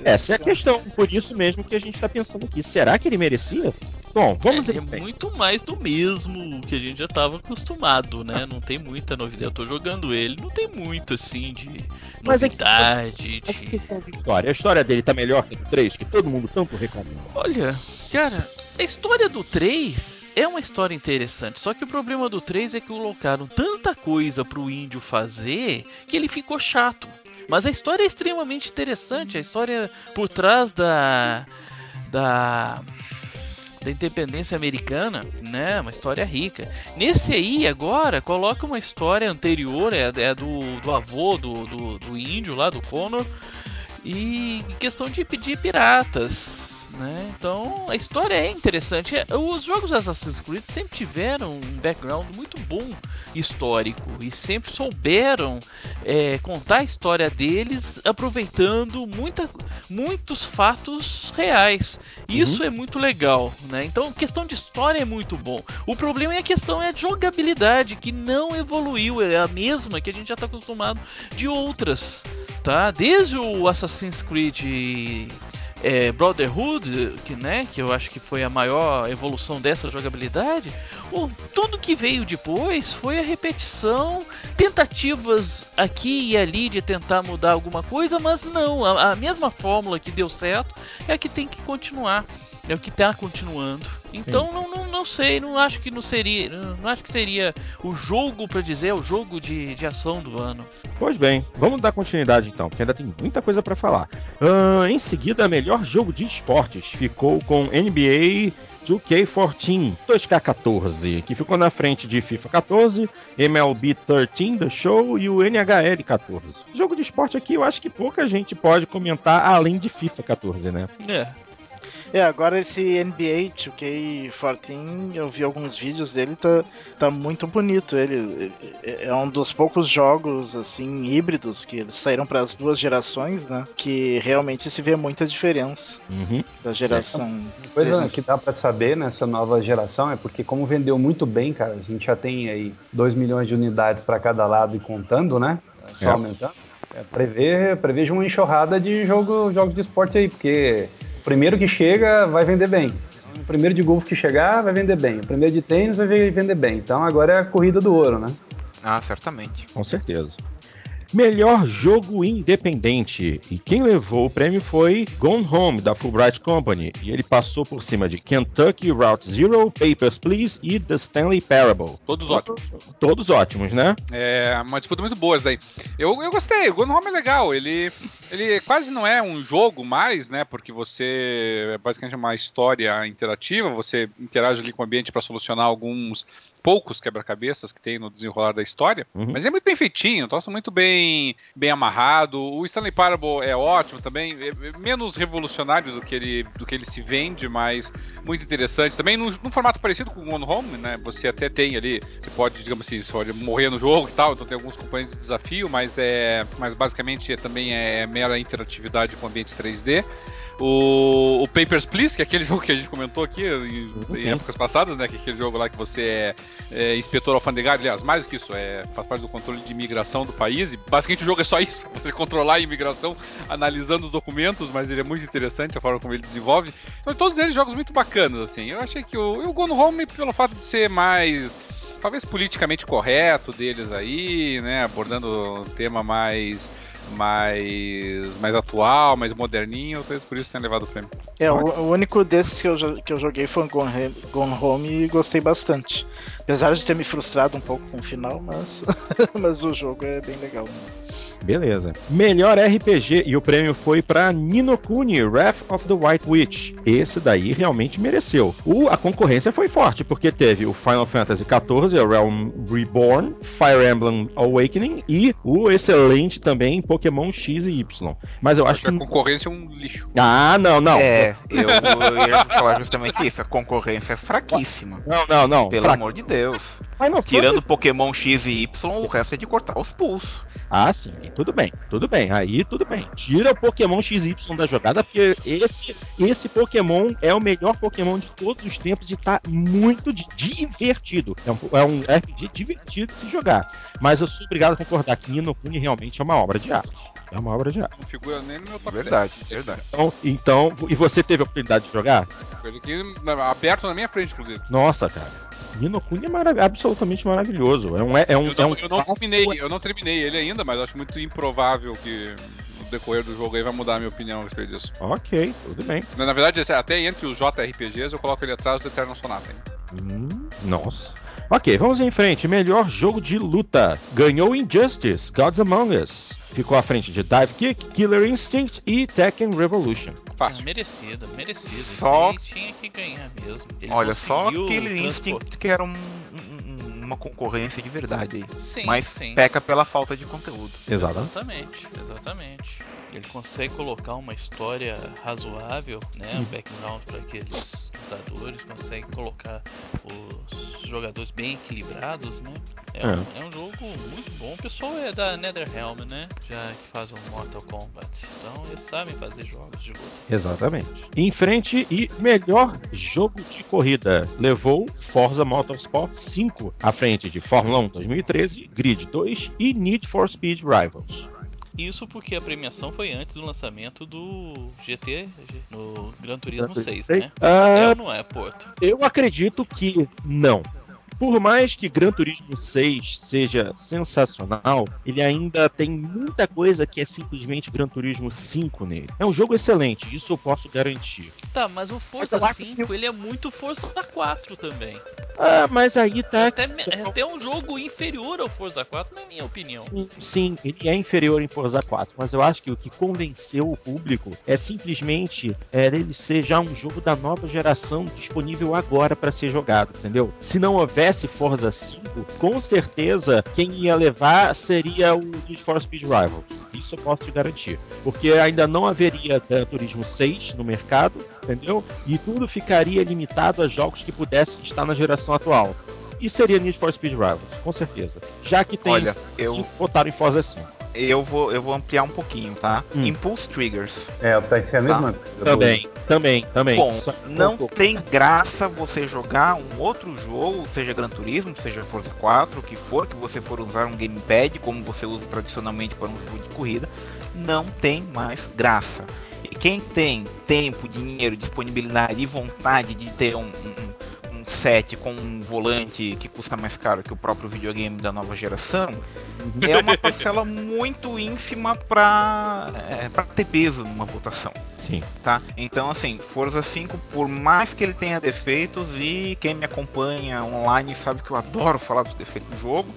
Essa é a questão. Por isso mesmo que a gente está pensando aqui. Será que ele merecia? Bom, vamos é, é muito mais do mesmo que a gente já estava acostumado, né? Não tem muita novidade. Eu tô jogando ele, não tem muito assim de Mas novidade. É que, de... de história. A história dele tá melhor que o 3, que todo mundo tanto reclama. Olha, cara, a história do 3 é uma história interessante, só que o problema do 3 é que colocaram tanta coisa pro índio fazer que ele ficou chato. Mas a história é extremamente interessante, a história por trás da da da independência americana, né? Uma história rica. Nesse aí, agora, coloca uma história anterior, é, é do, do avô do, do, do índio lá, do Connor, e questão de pedir piratas. Né? Então a história é interessante. É, os jogos Assassin's Creed sempre tiveram um background muito bom histórico e sempre souberam é, contar a história deles aproveitando muita, muitos fatos reais. Isso uhum. é muito legal, né? Então questão de história é muito bom. O problema é a questão é a jogabilidade que não evoluiu, é a mesma que a gente já está acostumado de outras, tá? Desde o Assassin's Creed é, Brotherhood, que, né, que eu acho que foi a maior evolução dessa jogabilidade, o, tudo que veio depois foi a repetição, tentativas aqui e ali de tentar mudar alguma coisa, mas não, a, a mesma fórmula que deu certo é a que tem que continuar, é o que está continuando. Então não, não, não, sei, não acho que não seria, não acho que seria o jogo para dizer, o jogo de, de ação do ano. Pois bem, vamos dar continuidade então, porque ainda tem muita coisa para falar. Uh, em seguida, melhor jogo de esportes ficou com NBA 2K14 2K14, que ficou na frente de FIFA 14, MLB 13 The Show e o NHL 14. Jogo de esporte aqui eu acho que pouca gente pode comentar além de FIFA 14, né? É. É, agora esse NBA 2K14, eu vi alguns vídeos dele, tá, tá muito bonito. Ele é um dos poucos jogos, assim, híbridos que saíram para as duas gerações, né? Que realmente se vê muita diferença uhum. da geração. Coisa que dá para saber nessa nova geração é porque, como vendeu muito bem, cara, a gente já tem aí 2 milhões de unidades para cada lado e contando, né? Só é. aumentando. É, prever, prevejo uma enxurrada de jogo, jogos de esporte aí, porque primeiro que chega vai vender bem. O primeiro de golfe que chegar vai vender bem. O primeiro de tênis vai vender bem. Então agora é a corrida do ouro, né? Ah, certamente. Com certeza. Melhor jogo independente. E quem levou o prêmio foi Gone Home, da Fulbright Company. E ele passou por cima de Kentucky Route Zero, Papers, Please e The Stanley Parable. Todos ótimos. Todos ótimos, né? É, uma disputa muito boa daí. Eu, eu gostei, o Gone Home é legal. Ele, ele quase não é um jogo mais, né? Porque você é basicamente uma história interativa, você interage ali com o ambiente para solucionar alguns poucos quebra-cabeças que tem no desenrolar da história, uhum. mas é muito bem feitinho, troço muito bem, bem amarrado. O Stanley Parable é ótimo também, é, é menos revolucionário do que ele, do que ele se vende, mas muito interessante. Também num, num formato parecido com o One Home, né? Você até tem ali, você pode, digamos assim, você pode morrer no jogo e tal, então tem alguns componentes de desafio, mas é, mas basicamente é, também é mera interatividade com ambiente 3D. O, o, Papers, Please, que é aquele *laughs* jogo que a gente comentou aqui em, sim, sim. em épocas passadas, né? Que é aquele jogo lá que você é, é, inspetor alfandegário, aliás, mais do que isso, é, faz parte do controle de imigração do país. E basicamente o jogo é só isso: *laughs* você controlar a imigração analisando os documentos, mas ele é muito interessante a forma como ele desenvolve. Então, todos eles jogos muito bacanas, assim. Eu achei que o, o Gone Home, pelo fato de ser mais talvez politicamente correto deles aí, né? Abordando um tema mais mais, mais atual, mais moderninho, talvez por isso tenha levado o prêmio. É, o, o, único desses que eu, que eu joguei foi o Gone, Gone Home e gostei bastante. Apesar de ter me frustrado um pouco com o final, mas, *laughs* mas o jogo é bem legal mesmo. Beleza. Melhor RPG e o prêmio foi para Nino Kuni, Wrath of the White Witch. Esse daí realmente mereceu. O, a concorrência foi forte, porque teve o Final Fantasy XIV, Realm Reborn, Fire Emblem Awakening e o excelente também Pokémon X e Y. Mas eu acho que. A concorrência é um lixo. Ah, não, não. É, eu, eu ia falar justamente isso. A concorrência é fraquíssima. Não, não, não. Pelo Fra... amor de Deus. Tirando Pokémon X e Y, o resto é de cortar os pulsos. Ah, sim. Tudo bem, tudo bem. Aí tudo bem. Tira o Pokémon XY da jogada, porque esse, esse Pokémon é o melhor Pokémon de todos os tempos e tá muito divertido. É um, é um RPG divertido de se jogar. Mas eu sou obrigado a concordar que Nino Kuni realmente é uma obra de arte. É uma obra de arte. Não figura nem no meu top Verdade, 10. verdade. Então, então, e você teve a oportunidade de jogar? Aqui, aberto na minha frente, inclusive. Nossa, cara. Nino Kuni é marav absolutamente maravilhoso. É um, é um, eu, não, é um eu, não terminei, eu não terminei ele ainda, mas acho muito improvável que no decorrer do jogo aí vai mudar a minha opinião a respeito disso. Ok, tudo bem. Na, na verdade, até entre os JRPGs eu coloco ele atrás do Eternal Sonata. Hum, nossa. Ok, vamos em frente. Melhor jogo de luta. Ganhou Injustice, Gods Among Us. Ficou à frente de Dive Kick, Killer Instinct e Tekken Revolution. Fácil. merecido, merecido. Só... tinha que ganhar mesmo. Ele Olha, só Killer Instinct que era um, um, uma concorrência de verdade aí. Sim, Mas sim. peca pela falta de conteúdo. Exatamente, exatamente. Ele consegue colocar uma história razoável, né? Um background para aqueles lutadores, consegue colocar os jogadores bem equilibrados, né? É, é. Um, é, um, jogo muito bom. O pessoal é da NetherRealm, né? Já que faz o Mortal Kombat. Então eles sabem fazer jogos de luta. Exatamente. Em frente e melhor jogo de corrida. Levou Forza Motorsport 5 à frente de Fórmula 1 2013, Grid 2 e Need for Speed Rivals. Isso porque a premiação foi antes do lançamento do GT, no Gran Turismo 6, né? Uh, é ou não é, Porto? Eu acredito que não. Por mais que Gran Turismo 6 seja sensacional, ele ainda tem muita coisa que é simplesmente Gran Turismo 5 nele. É um jogo excelente, isso eu posso garantir. Tá, mas o Forza 5 ele é muito Forza 4 também. Ah, mas aí tá. Até, é até um jogo inferior ao Forza 4, na minha opinião. Sim, sim, ele é inferior em Forza 4, mas eu acho que o que convenceu o público é simplesmente é, ele ser já um jogo da nova geração disponível agora para ser jogado, entendeu? Se não houver tivesse Forza 5, com certeza quem ia levar seria o Need for Speed Rivals. Isso eu posso te garantir. Porque ainda não haveria Gran Turismo 6 no mercado, entendeu? E tudo ficaria limitado a jogos que pudessem estar na geração atual. E seria Need for Speed Rivals, com certeza. Já que tem Olha, eu... botaram em Forza 5 eu vou, eu vou ampliar um pouquinho, tá? Hum. Impulse Triggers. É, pode ser a mesma tá? coisa. Também, também, também. Bom, Só não tem graça você jogar um outro jogo, seja Gran Turismo, seja Forza 4, o que for, que você for usar um gamepad, como você usa tradicionalmente para um jogo de corrida, não tem mais graça. E quem tem tempo, dinheiro, disponibilidade e vontade de ter um, um set com um volante que custa mais caro que o próprio videogame da nova geração, é uma parcela muito ínfima para é, pra ter peso numa votação. Sim. Tá? Então, assim, Forza 5, por mais que ele tenha defeitos, e quem me acompanha online sabe que eu adoro falar dos defeitos do jogo,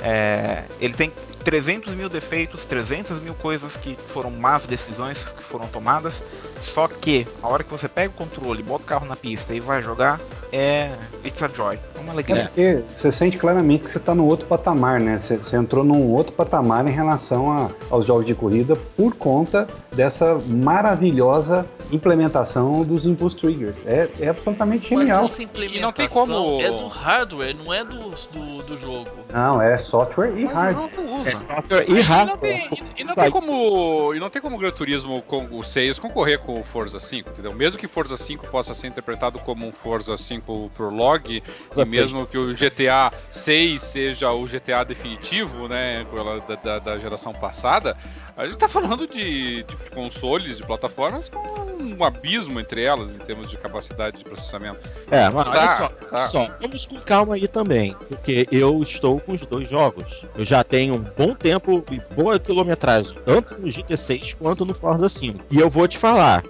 é, ele tem 300 mil defeitos, 300 mil coisas que foram más decisões que foram tomadas. Só que a hora que você pega o controle, bota o carro na pista e vai jogar, é it's a joy, é uma alegria. É porque você sente claramente que você está no outro patamar, né? Você, você, entrou num outro patamar em relação a, aos jogos de corrida por conta dessa maravilhosa implementação dos Impulse Triggers. É, é absolutamente genial. Mas essa implementação e não tem como... é do hardware, não é do, do, do jogo. Não, é software e hardware. É software e hardware. E não, tem, como, e não tem como o Gran Turismo com o 6 concorrer com o Forza 5, entendeu? Mesmo que Forza 5 possa ser interpretado como um Forza 5 Prologue, e mesmo que o GTA 6 seja o GTA definitivo, né, da, da, da geração passada, a gente tá falando de, de, consoles, de plataformas com um abismo entre elas em termos de capacidade de processamento. É, mas tá, olha só, tá. só, vamos com calma aí também, porque eu estou com os dois jogos. Eu já tenho um bom tempo e boa quilometragem, tanto no GT6 quanto no Forza 5. E eu vou te falar,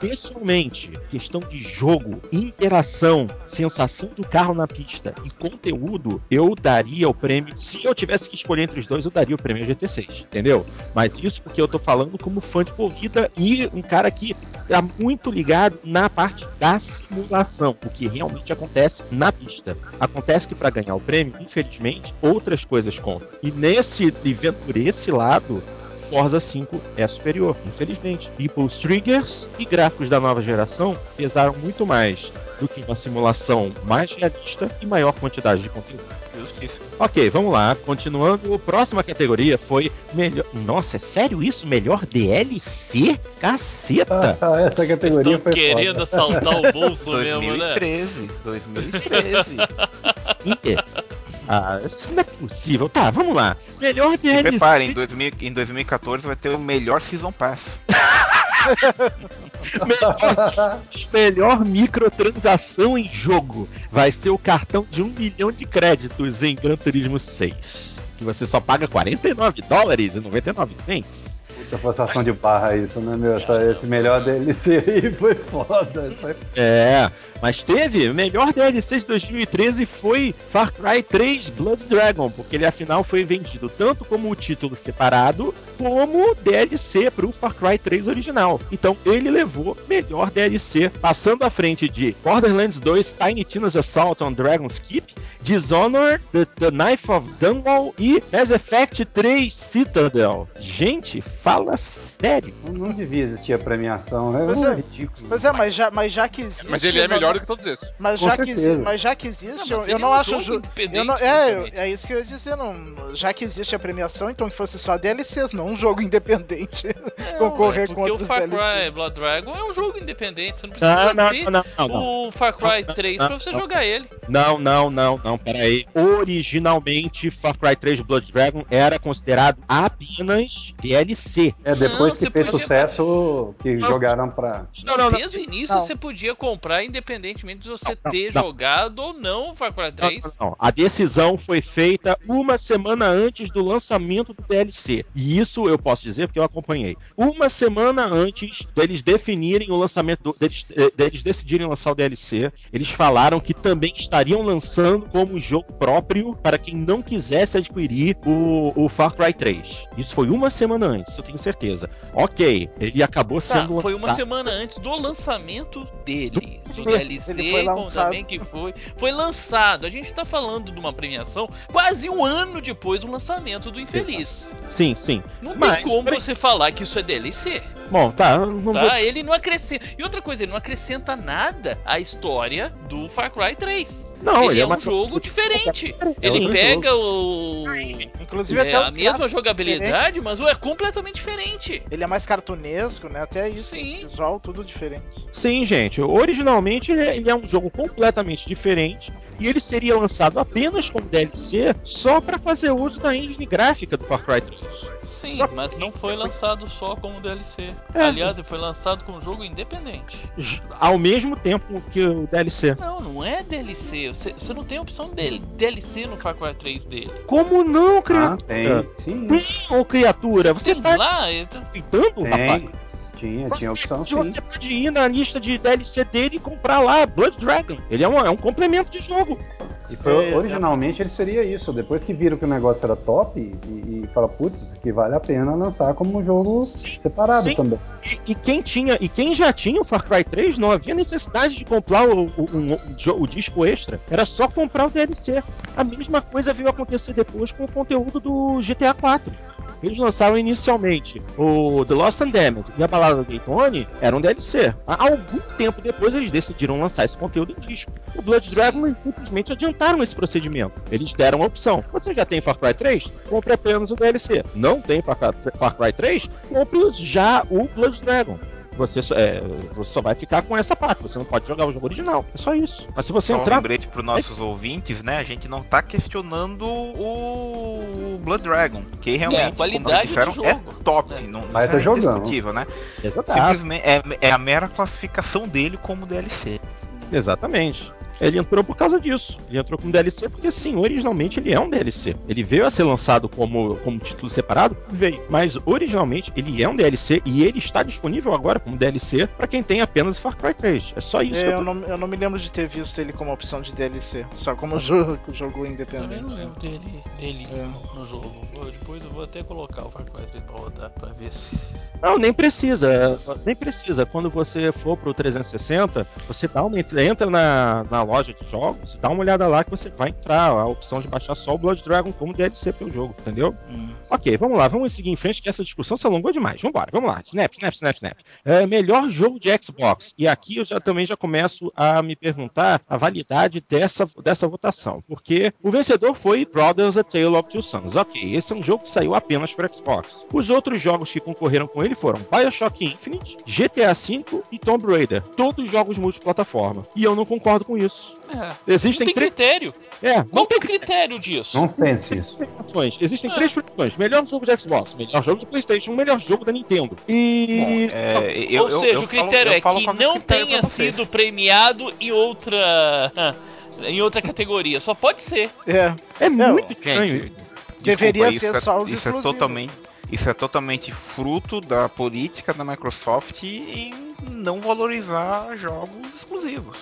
pessoalmente, questão de jogo, interação, sensação do carro na pista e conteúdo, eu daria o prêmio. Se eu tivesse que escolher entre os dois, eu daria o prêmio ao GT6, entendeu? Mas isso porque eu tô falando como fã de corrida e um cara que tá muito ligado na parte da simulação, o que realmente acontece na pista. Acontece que para ganhar o prêmio, infelizmente, outras coisas contam. E nesse evento por esse lado, Forza 5 é superior, infelizmente. People's Triggers e gráficos da nova geração pesaram muito mais do que uma simulação mais realista e maior quantidade de conteúdo. Justiça. Ok, vamos lá. Continuando, a próxima categoria foi melhor. Nossa, é sério isso? Melhor DLC? Caceta! Ah, essa categoria Estão foi querendo foda. assaltar o bolso mesmo, né? 2013, 2013. *laughs* Ah, isso não é possível. Tá, vamos lá. Melhor Se DLC. preparem, em, 2000 em 2014 vai ter o melhor Season Pass. melhor, *laughs* melhor microtransação em jogo vai ser o cartão de um milhão de créditos em Gran Turismo 6. Que você só paga 49 dólares e 99 cents. Puta forçação de barra isso, né, meu? Essa- esse melhor DLC aí foi foda. Foi... É, mas teve, o melhor DLC de 2013 foi Far Cry 3 Blood Dragon, porque ele afinal foi vendido tanto como o título separado, como DLC pro Far Cry 3 original. Então ele levou melhor DLC, passando à frente de Borderlands 2 Tiny Tina's Assault on Dragon's Keep, Dishonored, The, The Knife of Dunwall e Mass Effect 3 Citadel. Gente, fala sério. Não, não devia existir a premiação, né? Pois É é. ridículo. Pois é, mas já, mas já que existe. Mas ele é não- melhor do que todos esses. Mas Com já, que, certeza. mas já que existe, Não, eu, mas eu não é um acho jogo ju- independente, eu não, é, é isso que eu ia dizer, não, já que existe a premiação, então que fosse só DLCs, não um jogo independente. *laughs* Não, concorrer é com porque o outros Far DLCs. Cry Blood Dragon é um jogo independente, você não precisa Não, não, ter não, não, não. o Far Cry Não, 3 não, pra você não. jogar ele. Não, não, não, não, peraí. Originalmente, Far Cry 3 Blood Dragon era considerado apenas DLC. É, depois Não, que você fez podia- sucesso, que Nossa. jogaram pra. Não, não, não. Desde o início Não. você podia comprar independentemente de você Não, ter não. jogado ou não o Far Cry Não, 3. não. A decisão foi feita uma semana antes do lançamento do DLC. E isso eu posso dizer porque eu acompanhei. Uma semana antes deles definirem o lançamento, do- deles, eh, deles decidirem lançar o DLC, eles falaram que também estariam lançando como jogo próprio para quem não quisesse adquirir o, o Far Cry 3. Isso foi uma semana antes, eu tenho certeza. Ok, ele acabou Tá, sendo foi uma lançado- semana antes do lançamento dele. Do Sim, DLC, lançado. também que foi. Foi lançado. A gente tá falando de uma premiação quase um ano depois do lançamento do Infeliz. Sim, sim. Não Mas, tem como peraí. você falar que isso é DLC. Bom, tá, não Tá? vou Ele não acrescenta. E outra coisa, ele não acrescenta nada à história do Far Cry 3. Não, ele, ele é, é um uma- jogo diferente. É Ele pega o. Inclusive é, até a mesma jogabilidade, mas é completamente diferente. Ele é mais cartunesco, né? Até isso. Sim. Visual, tudo diferente. Sim, gente. Originalmente ele é- ele é um jogo completamente diferente e ele seria lançado apenas como DLC só para fazer uso da engine gráfica do Far Cry 3. Sim, Só- mas não foi lançado só como DLC. É. Aliás, ele foi lançado como jogo independente. Ao mesmo tempo que o DLC. Não, não é DLC. Você, você não tem a opção dele, DLC no Far Cry 3 dele. Como não, Ah, criatura? tem. Sim. Tem, ô criatura. Você Tem tá lá, ele tá- tentando, rapaz? Tinha, tinha opção sim. Você pode ir na lista de DLC dele e comprar lá, Blood Dragon. Ele é um, é um complemento de jogo. E foi- É, originalmente ele seria isso. Depois que viram que o negócio era top e, e fala, putz, isso aqui vale a pena lançar como um jogo separado Sim. também. E, e quem tinha, e quem já tinha o Far Cry 3 não havia necessidade de comprar o, o, jo- o disco extra. Era só comprar o DLC. A mesma coisa veio acontecer depois com o conteúdo do GTA 4. Eles lançaram inicialmente o The Lost and Damned e a Balada do Gaytone eram DLC. Há algum tempo depois eles decidiram lançar esse conteúdo em disco. O Blood Dragon eles simplesmente adiantaram esse procedimento. Eles deram a opção. Você já tem Far Cry 3? Compre apenas o DLC. Não tem Far Cry 3? Compre já o Blood Dragon. Você só, é, você só vai ficar com essa parte, você não pode jogar o jogo original. É só isso. Mas se você Só um entrar. lembrete para nossos ouvintes, né? A gente não tá questionando o Blood Dragon, que realmente, É, a qualidade disseram, do é jogo. top, É. não, Mas isso tá é jogando. indiscutível, né? Simplesmente é, é a mera classificação dele como DLC. Exatamente. Ele entrou por causa disso. Ele entrou como DLC porque, sim, originalmente ele é um DLC. Ele veio a ser lançado como, como título separado, veio. Mas originalmente ele é um DLC e ele está disponível agora como DLC para quem tem apenas Far Cry 3. É só isso. É, eu, eu, não, eu, não, me lembro de ter visto ele como opção de DLC, só como *laughs* jogo, jogo independente. Também não lembro dele, dele é. no, no, jogo. Depois eu vou até colocar o Far Cry 3 pra rodar pra ver se. Não, nem precisa. Nem precisa. Quando você for pro 360, você dá uma, entra na, na loja de jogos, dá uma olhada lá que você vai entrar. A opção de baixar só o Blood Dragon como DLC pelo jogo, entendeu? Hum. Ok, vamos lá, vamos seguir em frente que essa discussão se alongou demais. Vambora, vamos lá. Snap, snap, snap, snap. É, melhor jogo de Xbox. E aqui eu já também já começo a me perguntar a validade dessa, dessa votação. Porque o vencedor foi Brothers A Tale of Two Sons. Ok, esse é um jogo que saiu apenas para Xbox. Os outros jogos que concorreram com ele foram Bioshock Infinite, GTA V e Tomb Raider. Todos jogos multiplataforma. E eu não concordo com isso. É. Existem não tem três... critério. É, Qual tem critério disso? Não sense isso. Existem é. três premiações: melhor jogo de Xbox, melhor jogo de PlayStation, melhor jogo da Nintendo. E. Bom, é, eu, Ou seja, eu, o critério falo, é que não tenha sido premiado em outra. em outra categoria. Só pode ser. É. É muito estranho. Gente, Deveria ser é, só os Isso é totalmente. Isso é totalmente fruto da política da Microsoft em não valorizar jogos exclusivos.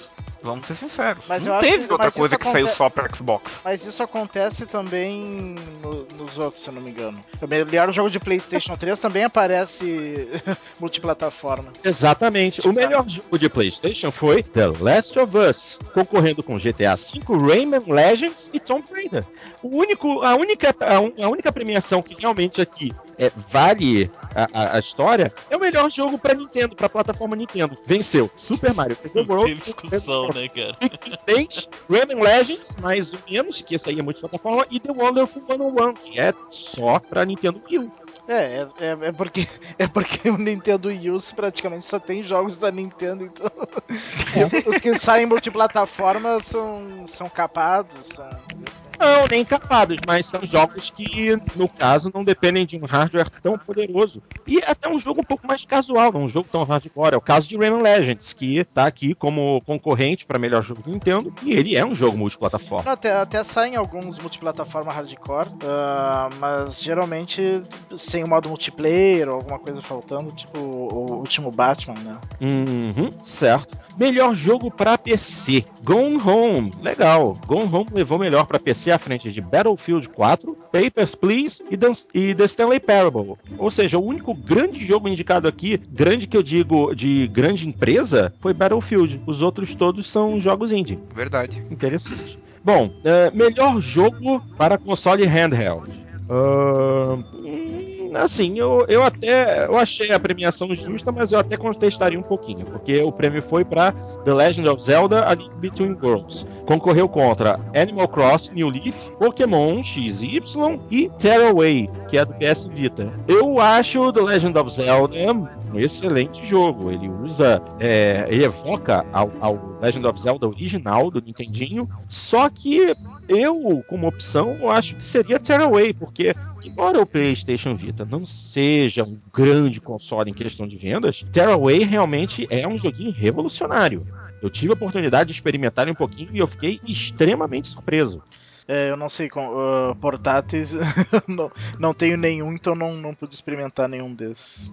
Vamos ser sinceros. Mas não teve que, outra coisa que saiu só para Xbox. Mas isso acontece também no, nos outros, se eu não me engano. O melhor jogo de PlayStation *laughs* 3 também aparece *laughs* multiplataforma. Exatamente. O melhor jogo de PlayStation foi The Last of Us, concorrendo com GTA V, Rayman Legends e Tomb Raider. O único, a, única, a, única premiação que realmente aqui é, vale a, a, a, história é o melhor jogo para Nintendo, para plataforma Nintendo. Venceu Super Mario. Não teve discussão, né, cara? *laughs* 6, Rayman Legends, mais ou menos, que essa aí é multiplataforma, e The Wonderful 101, que é só pra Nintendo Wii U. É, é, é, porque, *laughs* é porque o Nintendo Wii U praticamente só tem jogos da Nintendo, então. *laughs* os que saem multiplataforma são, são capados, são. Não, nem capados, mas são jogos que, no caso, não dependem de um hardware tão poderoso. E é até um jogo um pouco mais casual, não um jogo tão hardcore. É o caso de Rayman Legends, que tá aqui como concorrente para melhor jogo do Nintendo, e ele é um jogo multiplataforma. Até, até saem alguns multiplataforma hardcore, uh, mas geralmente sem o modo multiplayer ou alguma coisa faltando, tipo o último Batman, né? Uhum, certo. Melhor jogo para PC. Gone Home. Legal. Gone Home levou melhor para PC à frente de Battlefield 4, Papers, Please e, e The Stanley Parable. Ou seja, o único grande jogo indicado aqui, grande que eu digo de grande empresa, foi Battlefield. Os outros todos são jogos indie. Verdade. Interessante. Bom, uh, melhor jogo para console handheld. Uh, assim, eu, eu até eu achei a premiação justa, mas eu até contestaria um pouquinho, porque o prêmio foi para The Legend of Zelda: A Link Between Worlds. Concorreu contra Animal Crossing New Leaf, Pokémon XY e Tearaway, que é do PS Vita. Eu acho The Legend of Zelda um excelente jogo. Ele usa, é, ele evoca ao, ao Legend of Zelda original do Nintendinho, só que eu, como opção, eu acho que seria Tearaway, porque embora o PlayStation Vita não seja um grande console em questão de vendas, Tearaway realmente é um joguinho revolucionário. Eu tive a oportunidade de experimentar um pouquinho e eu fiquei extremamente surpreso. É, eu não sei, com, uh, portáteis *laughs* não, não tenho nenhum, então não, não pude experimentar nenhum desses.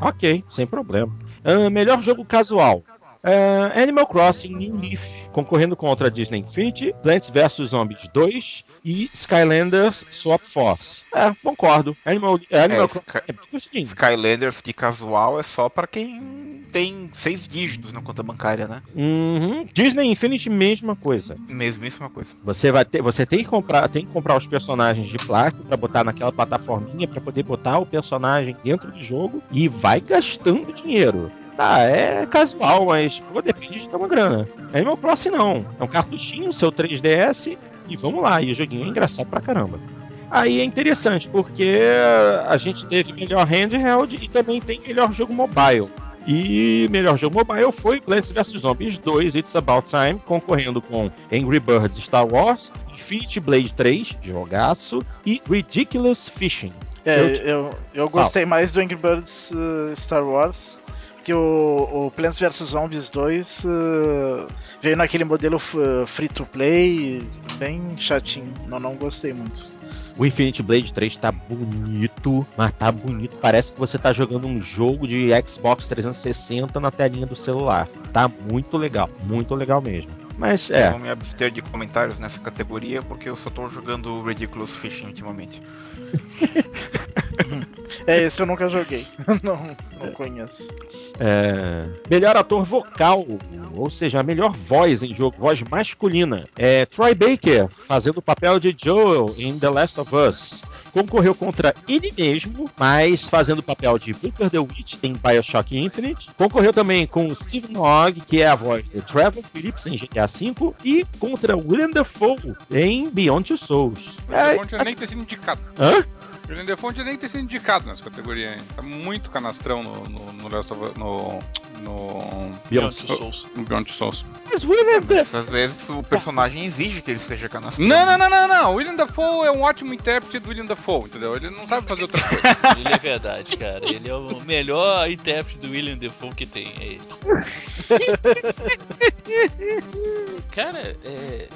Ok, sem problema. Uh, melhor jogo casual. Uh, Animal Crossing New Leaf, concorrendo contra Disney Infinity, Plants vs Zombies 2 e Skylanders Swap Force. É, concordo. Animal, Animal é, Crossing é Skylanders de casual é só para quem tem seis dígitos na conta bancária, né? Uhum. Disney Infinity, mesma coisa. Mesmíssima coisa. Você vai ter, você tem que comprar, tem que comprar os personagens de plástico para botar naquela plataforminha para poder botar o personagem dentro do jogo e vai gastando dinheiro. Tá, é casual, mas pô, depende de ter uma grana. Animal Crossing não. É um cartuchinho, seu 3DS, e vamos lá. E o joguinho é engraçado pra caramba. Aí é interessante, porque a gente teve melhor handheld e também tem melhor jogo mobile. E melhor jogo mobile foi Plants vs Zombies 2 It's About Time, concorrendo com Angry Birds Star Wars, Infinity Blade 3, jogaço, e Ridiculous Fishing. É, eu, eu, eu gostei mais do Angry Birds uh, Star Wars que o, o Plants vs Zombies 2 uh, veio naquele modelo free to play, bem chatinho. Não, não gostei muito. O Infinity Blade 3 tá bonito, mas tá bonito. Parece que você tá jogando um jogo de Xbox 360 na telinha do celular. Tá muito legal, muito legal mesmo. Mas é. Eu vou me abster de comentários nessa categoria porque eu só tô jogando Ridiculous Fishing ultimamente. *laughs* é, esse eu nunca joguei. *laughs* não, não conheço. É, melhor ator vocal, ou seja, a melhor voz em jogo, voz masculina. É Troy Baker, fazendo o papel de Joel em The Last of Us. Concorreu contra ele mesmo, mas fazendo o papel de Booker the Witch em Bioshock Infinite. Concorreu também com Steve Nog, que é a voz de Trevor Phillips em GTA V. E contra William Dafoe em Beyond Two Souls. É, é, nem ter sido indicado. Hã? Julian Defonte nem ter sido indicado nessa categoria ainda. Tá muito canastrão no, no, no Last of no, no Beyond Two Souls. No Beyond Two Souls. Mas William Dafoe... Às vezes o personagem exige que ele seja canastrão. Não, não, não, não, não. William Dafoe é um ótimo intérprete do William Dafoe, entendeu? Ele não sabe fazer outra coisa. *laughs* ele é verdade, cara. Ele é o melhor intérprete do William Dafoe que tem. É ele. *laughs* cara, é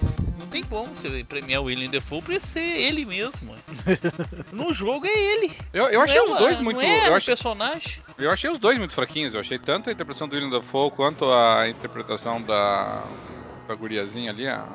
tem como você premiar o William Defoe pra ser ele mesmo. *laughs* no jogo é ele. Eu, eu achei é os dois muito. É eu achei, personagem. Eu achei os dois muito fraquinhos. Eu achei tanto a interpretação do William Defoe quanto a interpretação da, da guriazinha ali, a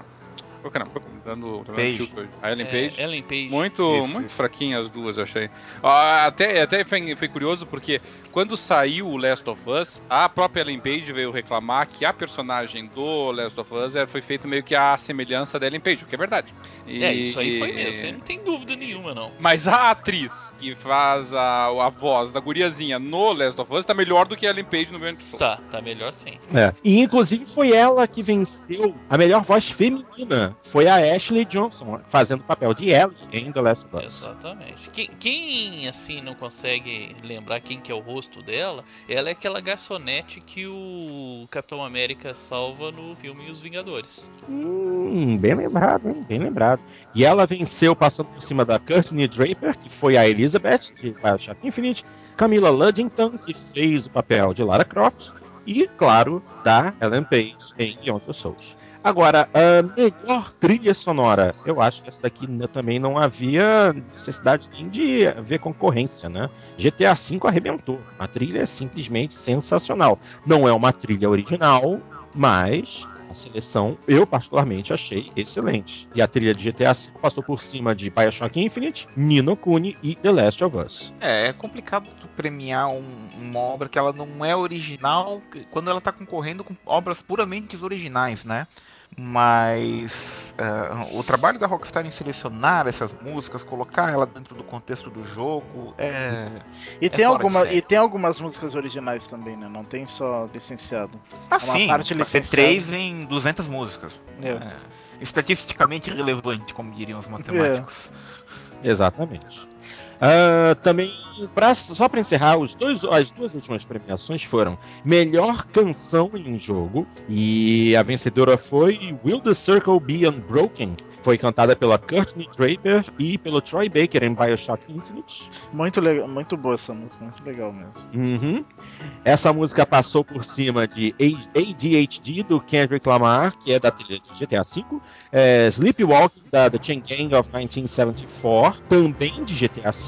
Oh, caramba, dando, dando Page. A Ellen é, Page. Ellen Page. Muito, isso, muito fraquinha as duas, achei. Ah, até até foi, foi, curioso porque quando saiu o Last of Us, a própria Ellen Page veio reclamar que a personagem do Last of Us foi feita meio que a semelhança da Ellen Page, o que é verdade. E... É, isso aí foi mesmo, não tem dúvida nenhuma, não. Mas a atriz que faz a, a voz da guriazinha no Last of Us tá melhor do que a Ellen Page no Soul. Tá, tá melhor sim. É. E inclusive foi ela que venceu a melhor voz feminina foi a Ashley Johnson, fazendo o papel de Ellie em The Last of Us. Exatamente. Quem, quem, assim, não consegue lembrar quem que é o rosto dela, ela é aquela garçonete que o Capitão América salva no filme Os Vingadores. Hum, bem lembrado, hein? Bem lembrado. E ela venceu passando por cima da Courtney Draper, que foi a Elizabeth, de Bioshock Infinite, Camila Luddington, que fez o papel de Lara Croft, e, claro, da Ellen Page em Beyond Souls. Agora, a melhor trilha sonora, eu acho que essa daqui também não havia necessidade nem de ver concorrência, né? GTA V arrebentou. A trilha é simplesmente sensacional. Não é uma trilha original, mas a seleção, eu particularmente achei excelente. E a trilha de GTA V passou por cima de Bioshock Infinite, Nino Kuni e The Last of Us. É, é complicado premiar um, uma obra que ela não é original quando ela está concorrendo com obras puramente originais, né? Mas uh, o trabalho da Rockstar em selecionar essas músicas, colocar ela dentro do contexto do jogo é e é tem alguma e tem algumas músicas originais também, né? Não tem só licenciado. Ah, é sim. Parte licenciada. três em 200 músicas. É. É, estatisticamente relevante, como diriam os matemáticos. É. Exatamente. Uh, também, pra, só para encerrar, os dois, as duas últimas premiações foram Melhor Canção em um Jogo, e a vencedora foi Will the Circle Be Unbroken, foi cantada pela Courtney Draper e pelo Troy Baker em Bioshock Infinite. Muito legal, muito boa essa música, muito legal mesmo. Uhum. Essa música passou por cima de ADHD do Kendrick Lamar, que é da trilha de GTA V, é, Sleepwalking da The Chain Gang of 1974, também de GTA V,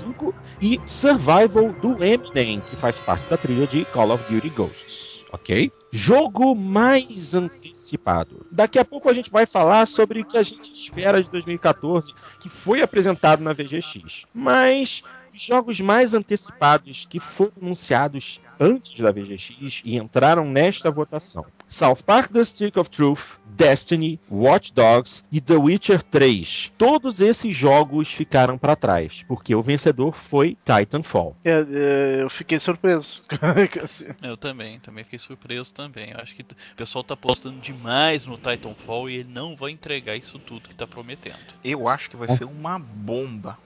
e Survival do Eminem, que faz parte da trilha de Call of Duty Ghosts ok? Jogo mais antecipado. Daqui a pouco a gente vai falar sobre o que a gente espera de 2014, que foi apresentado na VGX. Mas jogos mais antecipados que foram anunciados antes da VGX e entraram nesta votação. South Park The Stick of Truth, Destiny, Watch Dogs e The Witcher 3. Todos esses jogos ficaram para trás, porque o vencedor foi Titanfall. É, é, eu fiquei surpreso. *laughs* eu também, também fiquei surpreso também. Eu acho que o pessoal tá apostando demais no Titanfall e ele não vai entregar isso tudo que tá prometendo. Eu acho que vai ser uma bomba.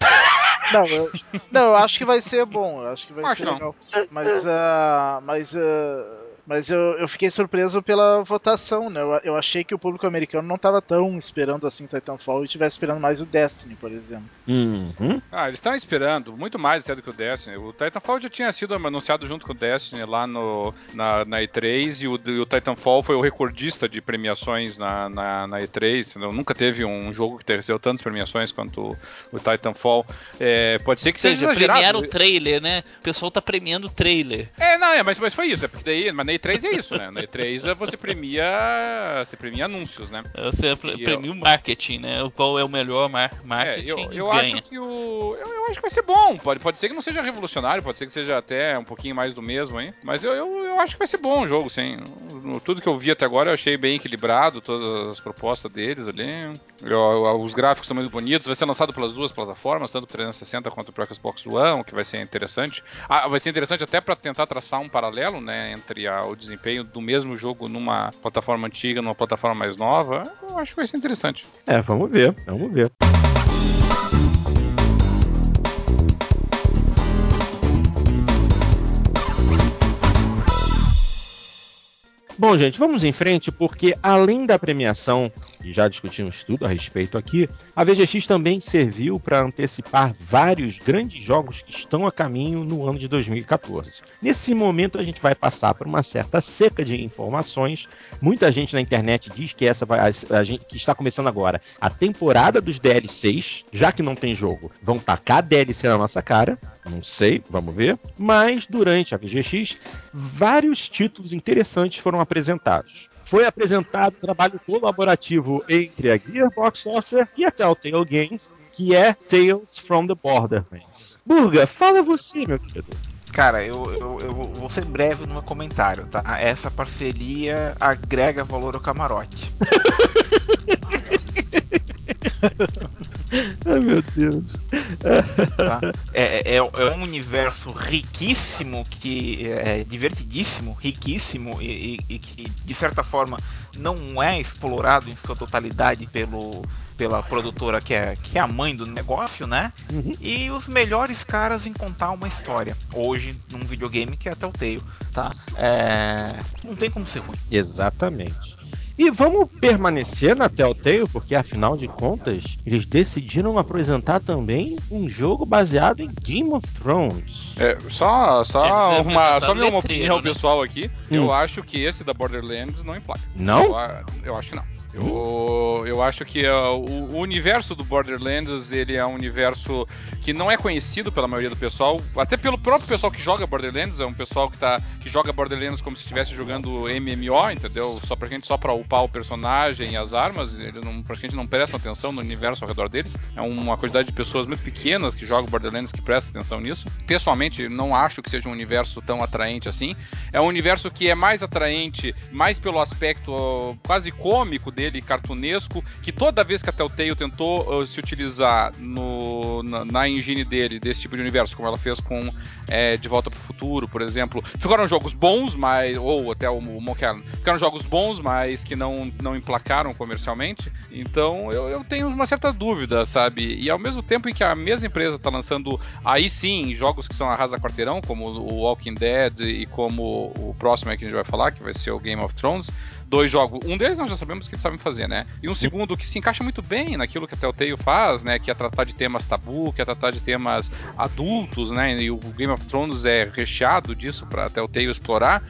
Não, eu, não, eu acho que vai ser bom. Eu acho que vai acho ser não. legal. Mas, uh, mas uh, Mas eu, eu fiquei surpreso pela votação, né? Eu, eu achei que o público americano não estava tão esperando assim Titanfall e estivesse esperando mais o Destiny, por exemplo. Uhum. Ah, eles estão esperando muito mais até do que o Destiny. O Titanfall já tinha sido anunciado junto com o Destiny lá no, na, na E3 e o, o Titanfall foi o recordista de premiações na, na, na E3. Nunca teve um jogo que recebeu tantas premiações quanto o, o Titanfall. É, pode ser que seja, seja premiaram o trailer, né? O pessoal tá premiando o trailer. É, não, é, mas, mas foi isso. É porque daí, mas na E3 é isso, né? Na E3 é você premia, você premia anúncios, né? Você premia o marketing, né? Qual é o melhor mar marketing? É, eu, eu acho que o, eu, eu, acho que vai ser bom. Pode, pode ser que não seja revolucionário, pode ser que seja até um pouquinho mais do mesmo, hein? Mas eu, eu, eu acho que vai ser bom o jogo, sim. Tudo que eu vi até agora eu achei bem equilibrado, todas as propostas deles ali. Os gráficos estão muito bonitos. Vai ser lançado pelas duas plataformas, tanto o 360 quanto o Xbox One, que vai ser interessante. Ah, vai ser interessante até para tentar traçar um paralelo, né, entre a, o desempenho do mesmo jogo numa plataforma antiga, numa plataforma mais nova. Eu acho que vai ser interessante. É, vamos ver, vamos ver. Bom, gente, vamos em frente porque além da premiação, e já discutimos tudo a respeito aqui, a VGX também serviu para antecipar vários grandes jogos que estão a caminho no ano de 2014. Nesse momento a gente vai passar por uma certa seca de informações. Muita gente na internet diz que essa vai, a, a gente, que está começando agora a temporada dos DLCs, já que não tem jogo, vão tacar DLC na nossa cara. Não sei, vamos ver. Mas durante a VGX, vários títulos interessantes foram apresentados. Foi apresentado um trabalho colaborativo entre a Gearbox Software e a Telltale Games, que é Tales from the Borderlands. Burga, fala você, meu querido. Cara, eu, eu, eu, vou ser breve no meu comentário, tá? Essa parceria agrega valor ao camarote. *laughs* Ai meu Deus. Tá? É, é, é, um universo riquíssimo, que é divertidíssimo, riquíssimo e, e, e, que de certa forma não é explorado em sua totalidade pelo, pela produtora que é, que é a mãe do negócio, né? Uhum. E os melhores caras em contar uma história. Hoje, num videogame que é até o Telltale, tá? É... Não tem como ser ruim. Exatamente. E vamos permanecer na Telltale, porque afinal de contas, eles decidiram apresentar também um jogo baseado em Game of Thrones. É, só só, uma, só minha opinião né? pessoal aqui, hum. eu acho que esse da Borderlands não emplaca. Não? Eu, eu acho que não. Eu, eu acho que uh, o, o, universo do Borderlands ele é um universo que não é conhecido pela maioria do pessoal, até pelo próprio pessoal que joga Borderlands, é um pessoal que, tá, que joga Borderlands como se estivesse jogando MMO, entendeu? Só pra gente, só pra upar o personagem e as armas, eles não, praticamente não prestam atenção no universo ao redor deles. É uma quantidade de pessoas muito pequenas que jogam Borderlands que prestam atenção nisso. Pessoalmente, não acho que seja um universo tão atraente assim. É um universo que é mais atraente, mais pelo aspecto uh, quase cômico dele, cartunesco, que toda vez que a Telltale tentou uh, se utilizar no, na, na engine dele, desse tipo de universo, como ela fez com é, De Volta para o Futuro, por exemplo. Ficaram jogos bons, mas. Ou até o, o Monkey Ficaram jogos bons, mas que não, não emplacaram comercialmente. Então eu, eu tenho uma certa dúvida, sabe? E ao mesmo tempo em que a mesma empresa está lançando aí sim jogos que são arrasa quarteirão, como o Walking Dead e como o próximo que a gente vai falar, que vai ser o Game of Thrones, dois jogos. Um deles nós já sabemos que eles sabem fazer, né? E um segundo que se encaixa muito bem naquilo que a Telltale faz, né? Que é tratar de temas tabu, que é tratar de temas adultos, né? E o Game of Thrones é recheado disso pra Telltale explorar.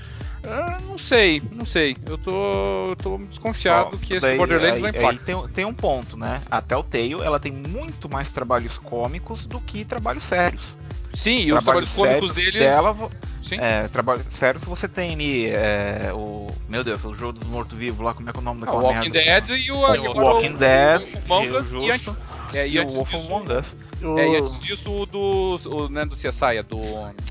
Uh, não sei, não sei. Eu tô, tô desconfiado Só, que esse daí, Borderlands aí, vai aí tem, tem um ponto, né? A Telltale ela tem muito mais trabalhos cômicos do que trabalhos sérios. Sim, e os trabalhos cômicos deles. Dela, Sim. É, trabalho sério você tem ali é, o. Meu Deus, o jogo dos mortos-vivos lá, como é que é o nome daquela ah, Walking Dead e o, o Walking Dead, o, e antes, é, e, antes Wolf disso, Among Us. É, e antes disso o do. O, né, do CSI, é do.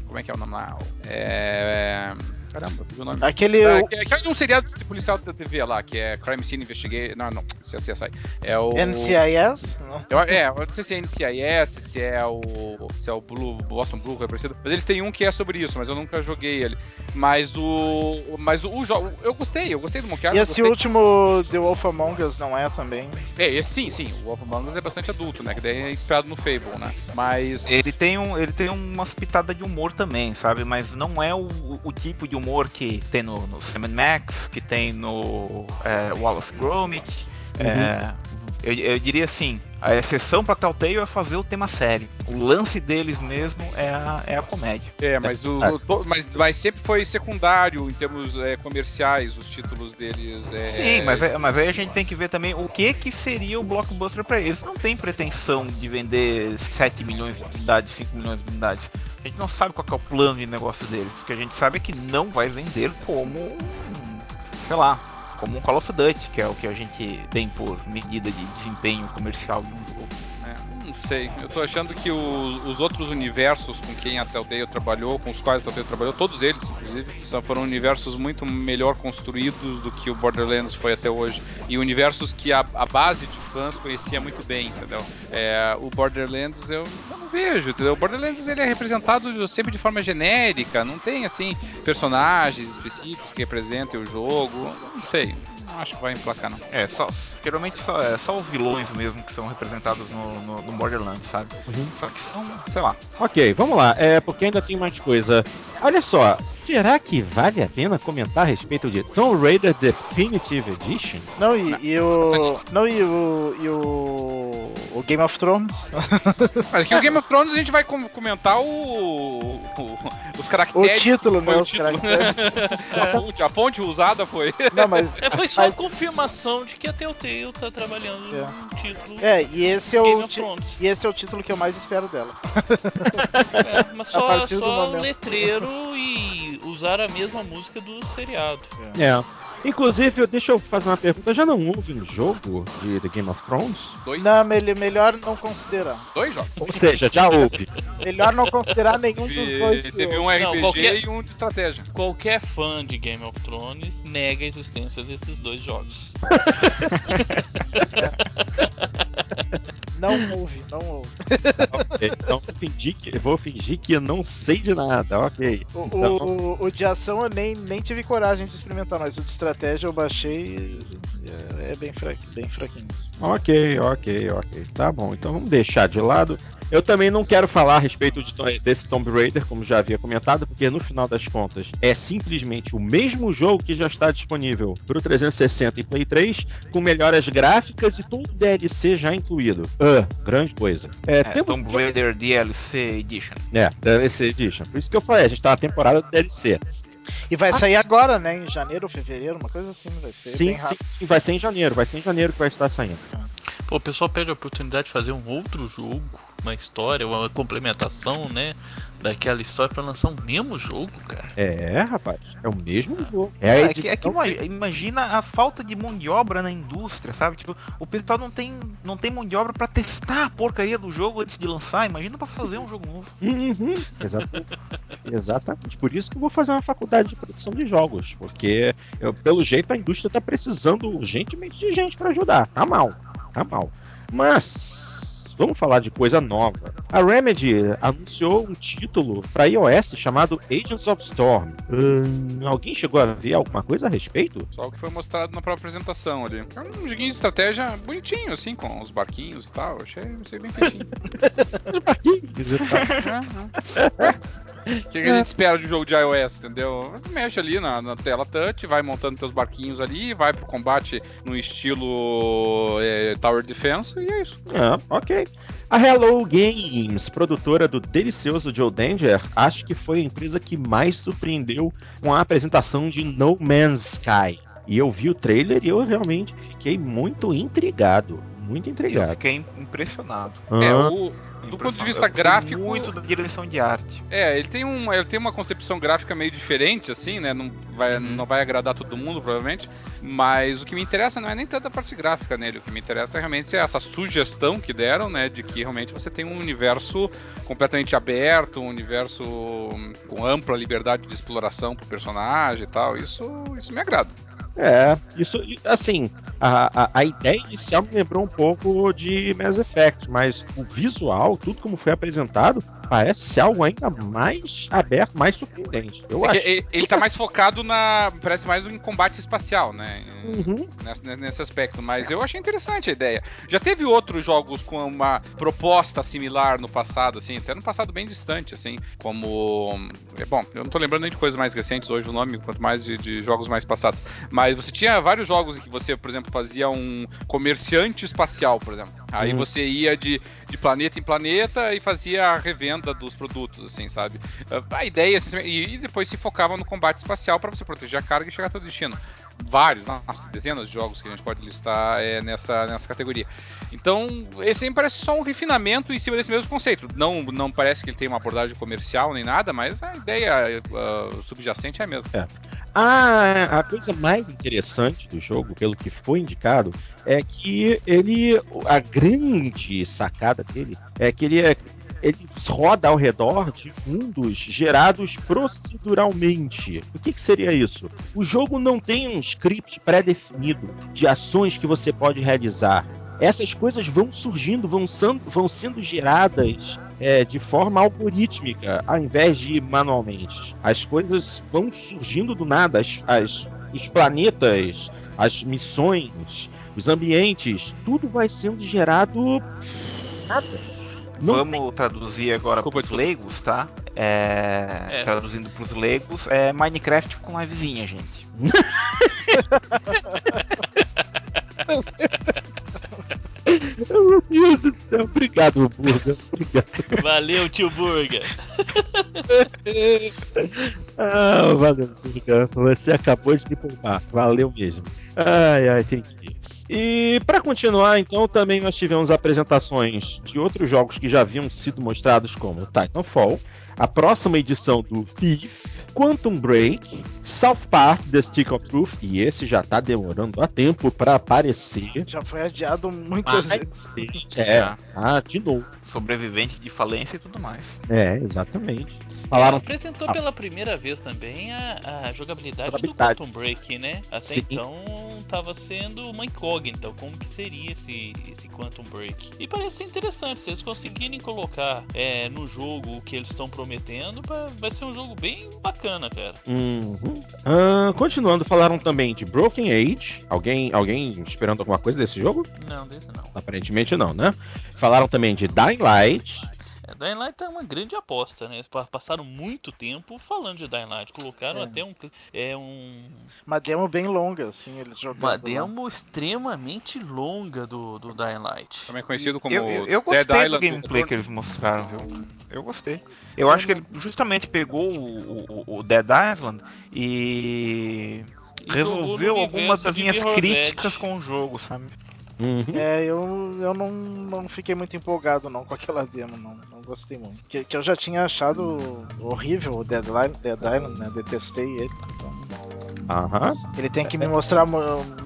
Como é que é o nome lá? É. Caramba, o nome. Aquele. É, que é um seriado policial da TV lá, que é Crime Scene Investigate. Não, não, se é CSI. É o. NCIS? Não. Eu, é, eu não sei se é NCIS, se é o. Se é o Blue, Boston Blue, é parecido. Mas eles têm um que é sobre isso, mas eu nunca joguei ele. Mas o. Mas o, o jogo. Eu gostei, eu gostei do Monkey E esse último The Wolf Among Us não é também? É, esse sim, sim. O Wolf Among Us é bastante adulto, né? Que daí é inspirado no Fable, né? Mas. Ele tem, um, ele tem umas pitadas de humor também, sabe? Mas não é o, o tipo de humor que tem no, no Sam Max, que tem no é, Wallace Gromit. Uhum. É, eu, eu, diria assim, a exceção para Telltale é fazer o tema sério. O lance deles mesmo é a, é a comédia. É, mas, o, é. o mas, mas sempre foi secundário em termos é, comerciais os títulos deles. É... Sim, mas, é, mas aí a gente tem que ver também o que que seria o blockbuster para eles. Não tem pretensão de vender 7 milhões de unidades, 5 milhões de unidades. A gente não sabe qual é o plano de negócio deles. O que a gente sabe é que não vai vender como, sei lá, como um Call of Duty, que é o que a gente tem por medida de desempenho comercial de um jogo. Não sei, eu tô achando que os, os, outros universos com quem a Telltale trabalhou, com os quais a Telltale trabalhou, todos eles, inclusive, são, foram universos muito melhor construídos do que o Borderlands foi até hoje. E universos que a, a base de fãs conhecia muito bem, entendeu? É, o Borderlands eu, eu, não vejo, entendeu? O Borderlands ele é representado sempre de forma genérica, não tem, assim, personagens específicos que representem o jogo, não sei não acho que vai emplacar, não. É, só, geralmente só, é, só os vilões mesmo que são representados no, no, no Borderlands, sabe? Uhum. Só que são, sei lá. Ok, vamos lá. É, porque ainda tem mais coisa. Olha só, será que vale a pena comentar a respeito de Tomb Raider Definitive Edition? Não, e, e o. Não, e o. E o. O Game of Thrones. *laughs* Mas aqui o Game of Thrones a gente vai comentar o. o os caracteres. O título, né? O título. a, ponte, *laughs* a ponte usada foi. Não, mas. É, foi só mas... a confirmação de que a Telltale tá trabalhando é. um título. É, e esse é, o e esse é o título que eu mais espero dela. É, mas *laughs* só, só letreiro e usar a mesma música do seriado. É. é. Inclusive, deixa eu fazer uma pergunta. Já não houve um jogo de The Game of Thrones? Dois? Não, melhor não considerar. Dois jogos? Ou seja, já houve. melhor não considerar nenhum dos dois. Teve um RPG não, qualquer, e um de estratégia. Qualquer fã de Game of Thrones nega a existência desses dois jogos. *laughs* Não ouve, não ouve. *laughs* okay, então fingir que, vou fingir que eu não sei de nada, ok. O, então... o, o, de ação eu nem, nem tive coragem de experimentar, mas o de estratégia eu baixei é, é bem, fraquinho, bem fraquinho. Ok, ok, ok. Tá bom, então vamos deixar de lado. Eu também não quero falar a respeito de, desse Tomb Raider, como já havia comentado, porque no final das contas é simplesmente o mesmo jogo que já está disponível para o 360 e Play 3, com melhoras gráficas e todo DLC já incluído. Uh, grande coisa. É, é Tomb Raider DLC Edition. É, DLC Edition. Por isso que eu falei, a gente está na temporada do DLC. E vai sair agora, né? Em janeiro ou fevereiro, uma coisa assim, vai ser. Sim, sim, sim, vai ser em janeiro, vai ser em janeiro que vai estar saindo. Pô, o pessoal pede a oportunidade de fazer um outro jogo, uma história, uma complementação, né? Daquela história para lançar o mesmo jogo, cara. É, rapaz, é o mesmo jogo. É, é, que, é que imagina a falta de mão de obra na indústria, sabe? Tipo, o pessoal não tem, não tem mão de obra para testar a porcaria do jogo antes de lançar. Imagina para fazer um jogo novo. Uhum. Exatamente. Exatamente. Por isso que eu vou fazer uma faculdade de produção de jogos, porque eu, pelo jeito a indústria tá precisando urgentemente de gente para ajudar. Tá mal tá mal. Mas vamos falar de coisa nova. A Remedy anunciou um título para iOS chamado Agents of Storm. Hum, alguém chegou a ver alguma coisa a respeito? Só o que foi mostrado na própria apresentação ali. É um joguinho de estratégia bonitinho, assim, com os barquinhos e tal. Achei, achei bem feitinho. *laughs* os barquinhos e tal. *laughs* É, é. O que, que, a gente espera de um jogo de iOS, entendeu? Você mexe ali na, na, tela touch, vai montando teus barquinhos ali, vai pro combate no estilo é, Tower Defense e é isso. Ah, ok. A Hello Games, produtora do delicioso Joe Danger, acho que foi a empresa que mais surpreendeu com a apresentação de No Man's Sky. E eu vi o trailer e eu realmente fiquei muito intrigado. Muito intrigado. Eu fiquei impressionado. Ah. É, o, do ponto de vista gráfico. Muito da direção de arte. É, ele tem, um, ele tem uma concepção gráfica meio diferente, assim, né? Não vai, uhum. não vai agradar todo mundo, provavelmente. Mas o que me interessa não é nem tanto a parte gráfica nele. O que me interessa é realmente essa sugestão que deram, né? De que realmente você tem um universo completamente aberto, um universo com ampla liberdade de exploração pro personagem e tal. Isso, isso me agrada. É, isso, assim, a, a, a, ideia inicial me lembrou um pouco de Mass Effect, mas o visual, tudo como foi apresentado, parece ser algo ainda mais aberto, mais surpreendente. Eu é acho. Ele, ele tá mais focado na. Parece mais em combate espacial, né? Uhum. Nesse, nesse, aspecto. Mas eu achei interessante a ideia. Já teve outros jogos com uma proposta similar no passado, assim, até no passado bem distante, assim, como. É, bom, eu não tô lembrando nem de coisas mais recentes hoje o nome, quanto mais de, de jogos mais passados. Mas você tinha vários jogos em que você, por exemplo, fazia um comerciante espacial, por exemplo. Aí uhum. você ia de, de planeta em planeta e fazia a revenda dos produtos, assim, sabe? A ideia, assim, e depois se focava no combate espacial para você proteger a carga e chegar até o destino vários, nossa, dezenas de jogos que a gente pode listar é, nessa, nessa categoria. Então, esse aí parece só um refinamento em cima desse mesmo conceito. Não, não parece que ele tem uma abordagem comercial nem nada, mas a ideia uh, subjacente é a mesma. É. A, a coisa mais interessante do jogo, pelo que foi indicado, é que ele. A grande sacada dele é que ele é ele roda ao redor de mundos gerados proceduralmente. O que, que seria isso? O jogo não tem um script pré-definido de ações que você pode realizar. Essas coisas vão surgindo, vão, vão sendo geradas é, de forma algorítmica, ao invés de manualmente. As coisas vão surgindo do nada, as, as, os planetas, as missões, os ambientes, tudo vai sendo gerado nada não Vamos tem... traduzir agora para os leigos, tá? É... É. Traduzindo para os leigos, é Minecraft com livezinha, gente. *laughs* Meu Deus do céu, obrigado, Burga. Obrigado. Valeu, tio Burga. *laughs* ah, valeu, Burga. Você acabou de me poupar. Valeu mesmo. Ai, ai, tem que ir. E para continuar, então, também nós tivemos apresentações de outros jogos que já haviam sido mostrados, como Titanfall, a próxima edição do Thief, Quantum Break, South Park The Stick of Truth, e esse já tá demorando há tempo para aparecer. Já foi adiado muitas Mas, vezes. É, ah, de novo. Sobrevivente de falência e tudo mais. É, exatamente. Falaram... apresentou ah. pela primeira vez também a, a jogabilidade, jogabilidade, do Quantum Break, né? Até Sim. então estava sendo uma incógnita, como que seria esse, esse Quantum Break. E parece interessante, se eles conseguirem colocar é, no jogo o que eles estão prometendo, vai ser um jogo bem bacana, cara. Uhum. Uh, continuando, falaram também de Broken Age. Alguém, alguém esperando alguma coisa desse jogo? Não, desse não. Aparentemente não, né? Falaram também de Dying Light. É, Dying Light é uma grande aposta, né? Eles passaram muito tempo falando de Dying Light, colocaram é. até um, é um. Uma demo bem longa, assim, eles jogaram. Uma demo lá. extremamente longa do, do Dying Light. Também conhecido como. Eu, eu, eu gostei Dead do Island gameplay do que eles mostraram, viu? Eu gostei. Eu acho que ele justamente pegou o, o, o Dead Island e. e resolveu algumas das minhas críticas com o jogo, sabe? Uhum. É, eu, eu não, não fiquei muito empolgado não com aquela demo, não, não gostei muito. Que, que eu já tinha achado horrível o Deadline, Dead Island, né? Detestei ele. Então, uhum. Ele tem que me mostrar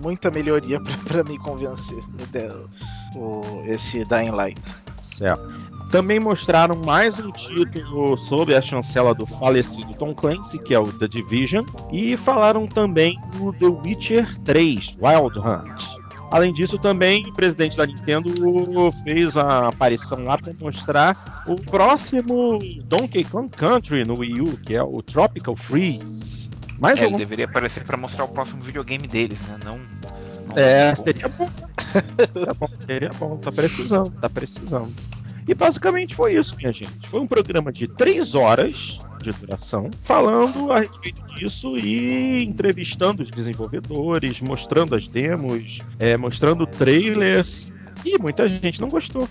muita melhoria *laughs* pra, pra me convencer o, o, esse Dying Light. Certo. Também mostraram mais um título sobre a chancela do falecido Tom Clancy, que é o The Division, e falaram também do The Witcher 3 Wild Hunt. Além disso, também o presidente da Nintendo fez a aparição lá para mostrar o próximo Donkey Kong Country no Wii U, que é o Tropical Freeze. Mas é, ele deveria aparecer para mostrar o próximo videogame deles, né? Não. não é, seria bom. seria *laughs* bom. Seria bom. Tá precisando, tá precisando. E basicamente foi isso, minha gente. Foi um programa de três horas de duração, falando a respeito disso e entrevistando os desenvolvedores, mostrando as demos, é, mostrando trailers. E muita gente não gostou.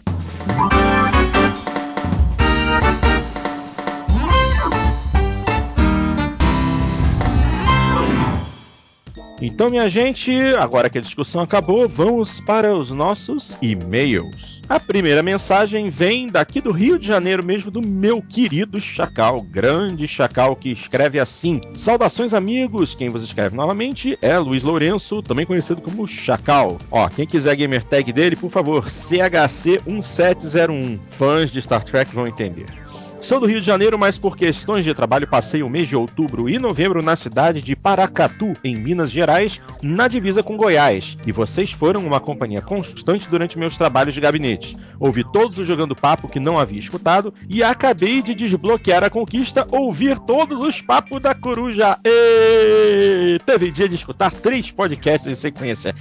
Então, minha gente, agora que a discussão acabou, vamos para os nossos e-mails. A primeira mensagem vem daqui do Rio de Janeiro mesmo, do meu querido Chacal, grande Chacal, que escreve assim: Saudações, amigos! Quem você escreve novamente é Luiz Lourenço, também conhecido como Chacal. Ó, quem quiser a gamer tag dele, por favor, CHC1701. Fãs de Star Trek vão entender. Sou do Rio de Janeiro, mas por questões de trabalho passei o mês de outubro e novembro na cidade de Paracatu, em Minas Gerais, na divisa com Goiás. E vocês foram uma companhia constante durante meus trabalhos de gabinete. Ouvi todos os jogando papo que não havia escutado e acabei de desbloquear a conquista ouvir todos os papos da coruja. E teve dia de escutar três podcasts em sequência.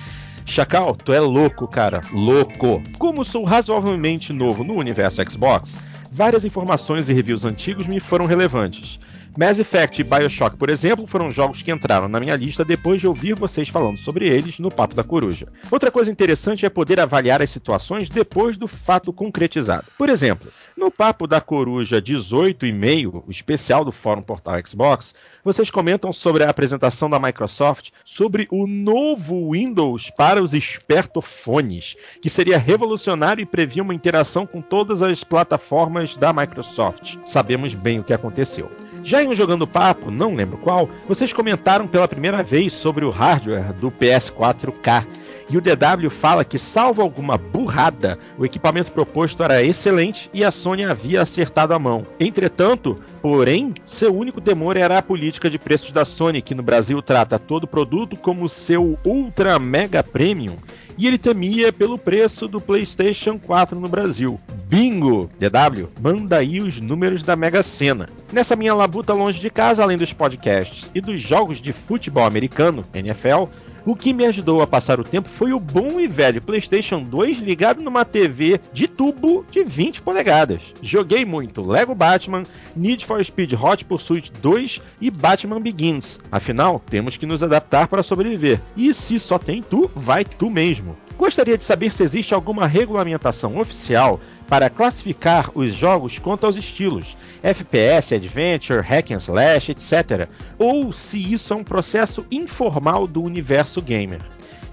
Chacal, tu é louco, cara. Louco. Como sou razoavelmente novo no universo Xbox, várias informações e reviews antigos me foram relevantes. Mass Effect e Bioshock, por exemplo, foram jogos que entraram na minha lista depois de ouvir vocês falando sobre eles no Papo da Coruja. Outra coisa interessante é poder avaliar as situações depois do fato concretizado. Por exemplo, no Papo da Coruja 18 e meio, o especial do Fórum Portal Xbox, vocês comentam sobre a apresentação da Microsoft sobre o novo Windows para os espertofones, que seria revolucionário e previa uma interação com todas as plataformas da Microsoft. Sabemos bem o que aconteceu. Já em um Jogando Papo, não lembro qual, vocês comentaram pela primeira vez sobre o hardware do PS4K e o DW fala que, salvo alguma burrada, o equipamento proposto era excelente e a Sony havia acertado a mão. Entretanto, porém, seu único temor era a política de preços da Sony, que no Brasil trata todo produto como seu ultra mega premium, e ele temia pelo preço do PlayStation 4 no Brasil. Bingo! DW, manda aí os números da Mega Sena. Nessa minha labuta longe de casa, além dos podcasts e dos jogos de futebol americano, NFL, o que me ajudou a passar o tempo foi o bom e velho PlayStation 2 ligado numa TV de tubo de 20 polegadas. Joguei muito Lego Batman, Need for Speed Hot Pursuit 2 e Batman Begins. Afinal, temos que nos adaptar para sobreviver. E se só tem tu, vai tu mesmo. Gostaria de saber se existe alguma regulamentação oficial para classificar os jogos quanto aos estilos, FPS, Adventure, Hack and Slash, etc., ou se isso é um processo informal do universo gamer.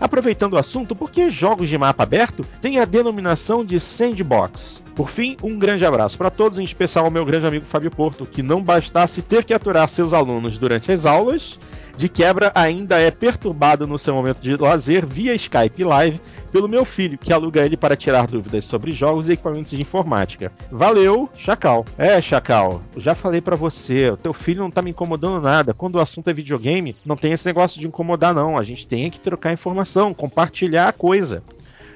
Aproveitando o assunto, por que jogos de mapa aberto têm a denominação de sandbox? Por fim, um grande abraço para todos, em especial ao meu grande amigo Fábio Porto, que não bastasse ter que aturar seus alunos durante as aulas, de quebra ainda é perturbado no seu momento de lazer via Skype Live pelo meu filho, que aluga ele para tirar dúvidas sobre jogos e equipamentos de informática. Valeu, Chacal. É, Chacal, já falei para você, o teu filho não tá me incomodando nada. Quando o assunto é videogame, não tem esse negócio de incomodar não. A gente tem que trocar informação, compartilhar a coisa.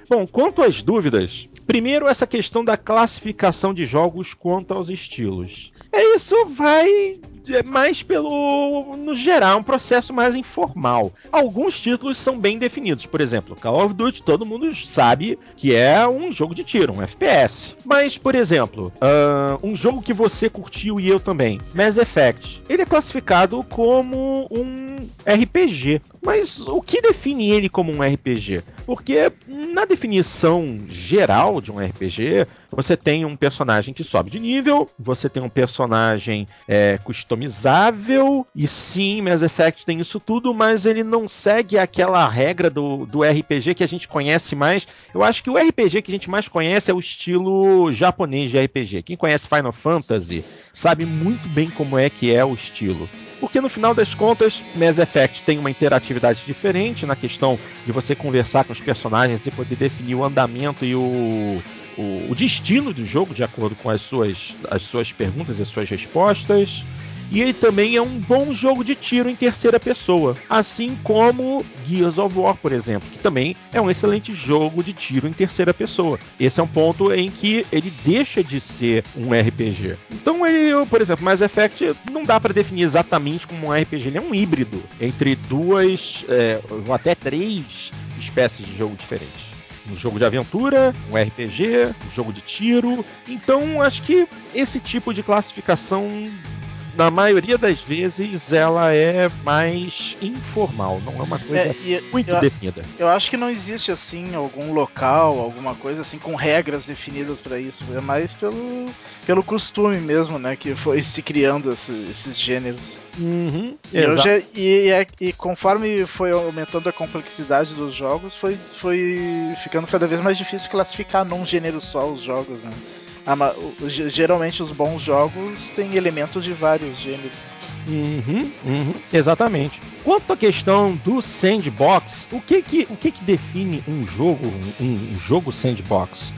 Bom, quanto às dúvidas, primeiro essa questão da classificação de jogos quanto aos estilos. É isso vai mais pelo, no geral, um processo mais informal. Alguns títulos são bem definidos, por exemplo, Call of Duty, todo mundo sabe que é um jogo de tiro, um FPS. Mas, por exemplo, uh, um jogo que você curtiu e eu também, Mass Effect, ele é classificado como um RPG. Mas o que define ele como um RPG? Porque na definição geral de um RPG, você tem um personagem que sobe de nível, você tem um personagem é, customizável, e sim, Mass Effect tem isso tudo, mas ele não segue aquela regra do, do RPG que a gente conhece mais. Eu acho que o RPG que a gente mais conhece é o estilo japonês de RPG. Quem conhece Final Fantasy sabe muito bem como é que é o estilo porque no final das contas, Mass Effect tem uma interatividade diferente na questão de você conversar com os personagens e poder definir o andamento e o, o, o destino do jogo de acordo com as suas, as suas perguntas e as suas respostas. E ele também é um bom jogo de tiro em terceira pessoa, assim como Gears of War, por exemplo, que também é um excelente jogo de tiro em terceira pessoa. Esse é um ponto em que ele deixa de ser um RPG. Então ele, por exemplo, Mass Effect não dá para definir exatamente como um RPG, ele é um híbrido entre duas, é, ou até três espécies de jogo diferentes um jogo de aventura, um RPG, um jogo de tiro. Então, acho que esse tipo de classificação na maioria das vezes ela é mais informal, não é uma coisa é, e, muito eu, definida. Eu acho que não existe assim algum local, alguma coisa assim com regras definidas para isso, é mais pelo, pelo costume mesmo, né, que foi se criando esse, esses gêneros. Uhum, e, já, e, e, e, conforme foi aumentando a complexidade dos jogos, foi, foi ficando cada vez mais difícil classificar num gênero só os jogos, né? Ah, geralmente os bons jogos têm elementos de vários gêneros. Uhum, uhum, exatamente. Quanto à questão do sandbox, o que que, o que, que define um jogo, um, um jogo sandbox?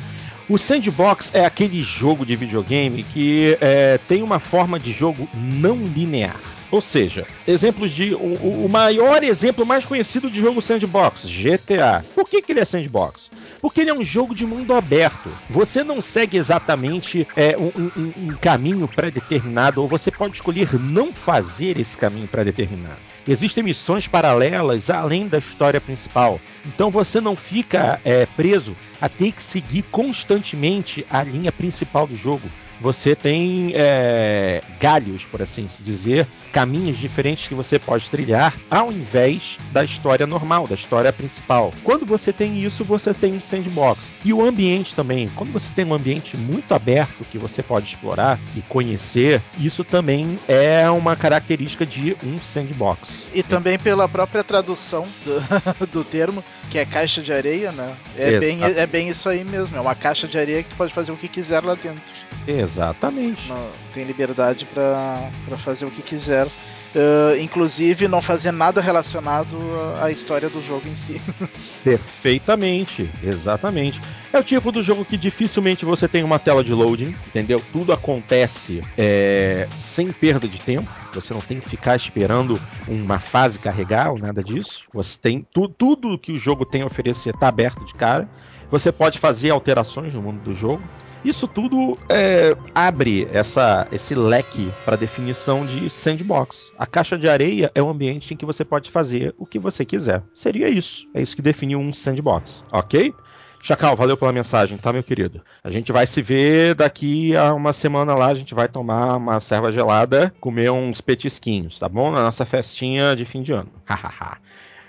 O sandbox é aquele jogo de videogame que é, tem uma forma de jogo não linear. Ou seja, exemplos de. O, o, maior exemplo mais conhecido de jogo sandbox, GTA. Por que, que ele é sandbox? Porque ele é um jogo de mundo aberto. Você não segue exatamente é, um, um, um caminho pré-determinado, ou você pode escolher não fazer esse caminho pré-determinado. Existem missões paralelas além da história principal. Então você não fica é, preso a ter que seguir constantemente a linha principal do jogo você tem é, galhos, por assim se dizer, caminhos diferentes que você pode trilhar ao invés da história normal, da história principal. Quando você tem isso, você tem um sandbox. E o ambiente também. Quando você tem um ambiente muito aberto que você pode explorar e conhecer, isso também é uma característica de um sandbox. E também pela própria tradução do, *laughs* do termo, que é caixa de areia, né? É bem, é bem isso aí mesmo. É uma caixa de areia que tu pode fazer o que quiser lá dentro. Exatamente. Não, tem liberdade para fazer o que quiser. Uh, inclusive não fazer nada relacionado à história do jogo em si. *laughs* Perfeitamente, exatamente. É o tipo do jogo que dificilmente você tem uma tela de loading, entendeu? Tudo acontece é, sem perda de tempo. Você não tem que ficar esperando uma fase carregar ou nada disso. Você tem tu, tudo que o jogo tem a oferecer está aberto de cara. Você pode fazer alterações no mundo do jogo. Isso tudo é, abre essa, esse leque para definição de sandbox. A caixa de areia é um ambiente em que você pode fazer o que você quiser. Seria isso. É isso que define um sandbox, ok? Chacal, valeu pela mensagem, tá, meu querido? A gente vai se ver daqui a uma semana lá, a gente vai tomar uma serva gelada, comer uns petisquinhos, tá bom? Na nossa festinha de fim de ano. Hahaha.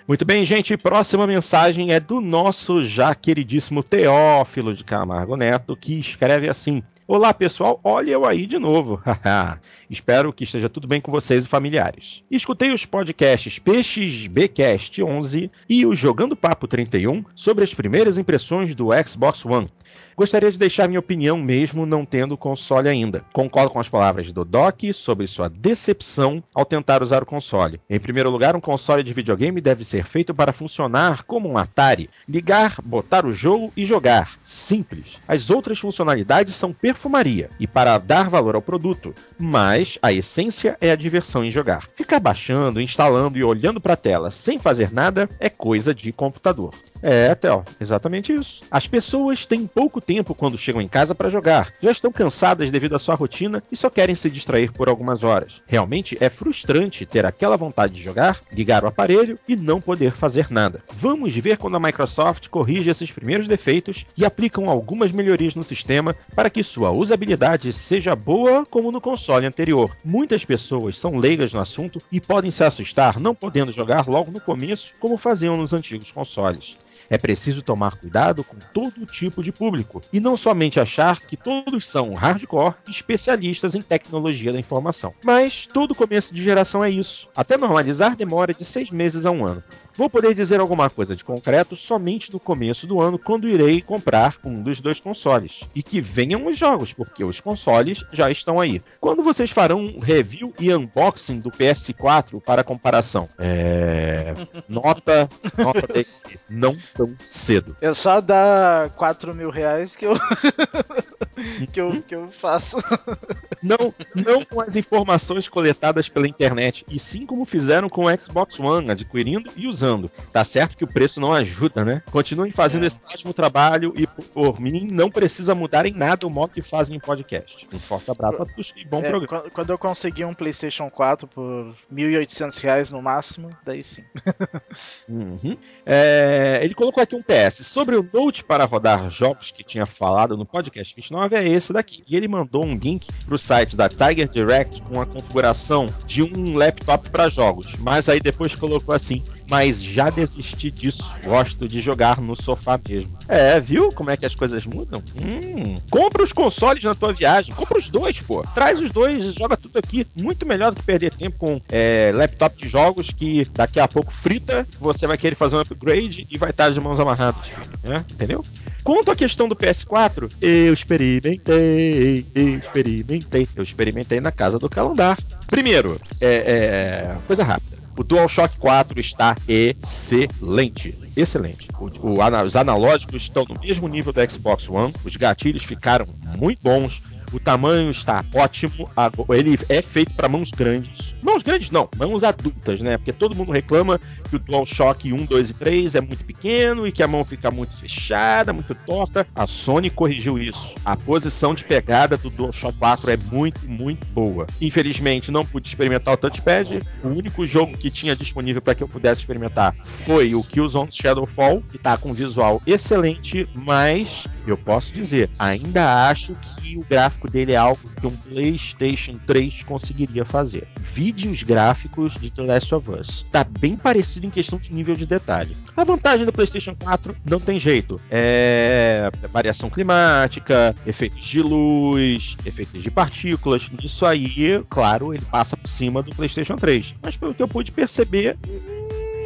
Muito bem, gente. Próxima mensagem é do nosso já queridíssimo Teófilo de Camargo Neto, que escreve assim: Olá pessoal, olha eu aí de novo. *laughs* Espero que esteja tudo bem com vocês e familiares. Escutei os podcasts Peixes Bcast 11 e o Jogando Papo 31 sobre as primeiras impressões do Xbox One. Gostaria de deixar minha opinião mesmo não tendo console ainda. Concordo com as palavras do Doc sobre sua decepção ao tentar usar o console. Em primeiro lugar, um console de videogame deve ser feito para funcionar como um Atari: ligar, botar o jogo e jogar. Simples. As outras funcionalidades são perfumaria e para dar valor ao produto, mas a essência é a diversão em jogar. Ficar baixando, instalando e olhando para a tela sem fazer nada é coisa de computador. É, Theo, exatamente isso. As pessoas têm pouco tempo quando chegam em casa para jogar, já estão cansadas devido à sua rotina e só querem se distrair por algumas horas. Realmente é frustrante ter aquela vontade de jogar, ligar o aparelho e não poder fazer nada. Vamos ver quando a Microsoft corrige esses primeiros defeitos e aplicam algumas melhorias no sistema para que sua usabilidade seja boa como no console anterior. Muitas pessoas são leigas no assunto e podem se assustar não podendo jogar logo no começo como faziam nos antigos consoles. É preciso tomar cuidado com todo tipo de público e não somente achar que todos são hardcore especialistas em tecnologia da informação. Mas todo começo de geração é isso. Até normalizar demora de seis meses a um ano. Vou poder dizer alguma coisa de concreto somente no começo do ano, quando irei comprar um dos dois consoles. E que venham os jogos, porque os consoles já estão aí. Quando vocês farão um review e unboxing do PS4 para comparação? É. Nota. Nota de... não tão cedo. É só dar 4 mil reais que eu. *laughs* que, eu que eu faço. não, não com as informações coletadas pela internet, e sim como fizeram com o Xbox One, adquirindo e usando. Tá certo que o preço não ajuda, né? Continuem fazendo é. esse ótimo trabalho e, por mim, não precisa mudar em nada o modo que fazem em podcast. Um forte abraço a todos e bom é, programa. Quando eu conseguir um PlayStation 4 por R$ 1.800 no máximo, daí sim. uhum. é, ele colocou aqui um PS. Sobre o Note para rodar jogos que tinha falado no podcast 29, é esse daqui. E ele mandou um link pro site da Tiger Direct com a configuração de um laptop para jogos. Mas aí depois colocou assim: mas já desisti disso. Gosto de jogar no sofá mesmo. É, viu como é que as coisas mudam? Hum, compra os consoles na tua viagem. Compra os dois, pô. Traz os dois e joga tudo aqui. Muito melhor do que perder tempo com é, laptop de jogos que daqui a pouco frita, você vai querer fazer um upgrade e vai estar de mãos amarradas. Né? Entendeu? Quanto à questão do PS4, eu experimentei, eu experimentei, eu experimentei na casa do Calandar. Primeiro, é, é, coisa rápida. O DualShock 4 está excelente. Excelente. O, o, os analógicos estão no mesmo nível do Xbox One, os gatilhos ficaram muito bons, o tamanho está ótimo. Ele é feito para mãos grandes. Mãos grandes não, mãos adultas, né? Porque todo mundo reclama que o DualShock 1, 2 e 3 é muito pequeno e que a mão fica muito fechada, muito torta. A Sony corrigiu isso. A posição de pegada do DualShock 4 é muito, muito boa. Infelizmente, não pude experimentar o touchpad. O único jogo que tinha disponível para que eu pudesse experimentar foi o Killzone Shadowfall, que está com visual excelente, mas eu posso dizer, ainda acho que o gráfico dele é algo que um PlayStation 3 conseguiria fazer. Vídeos gráficos de The Last of Us. Tá bem parecido em questão de nível de detalhe. A vantagem do PlayStation 4 não tem jeito. É variação climática, efeitos de luz, efeitos de partículas. Isso aí, claro, ele passa por cima do PlayStation 3. Mas pelo que eu pude perceber,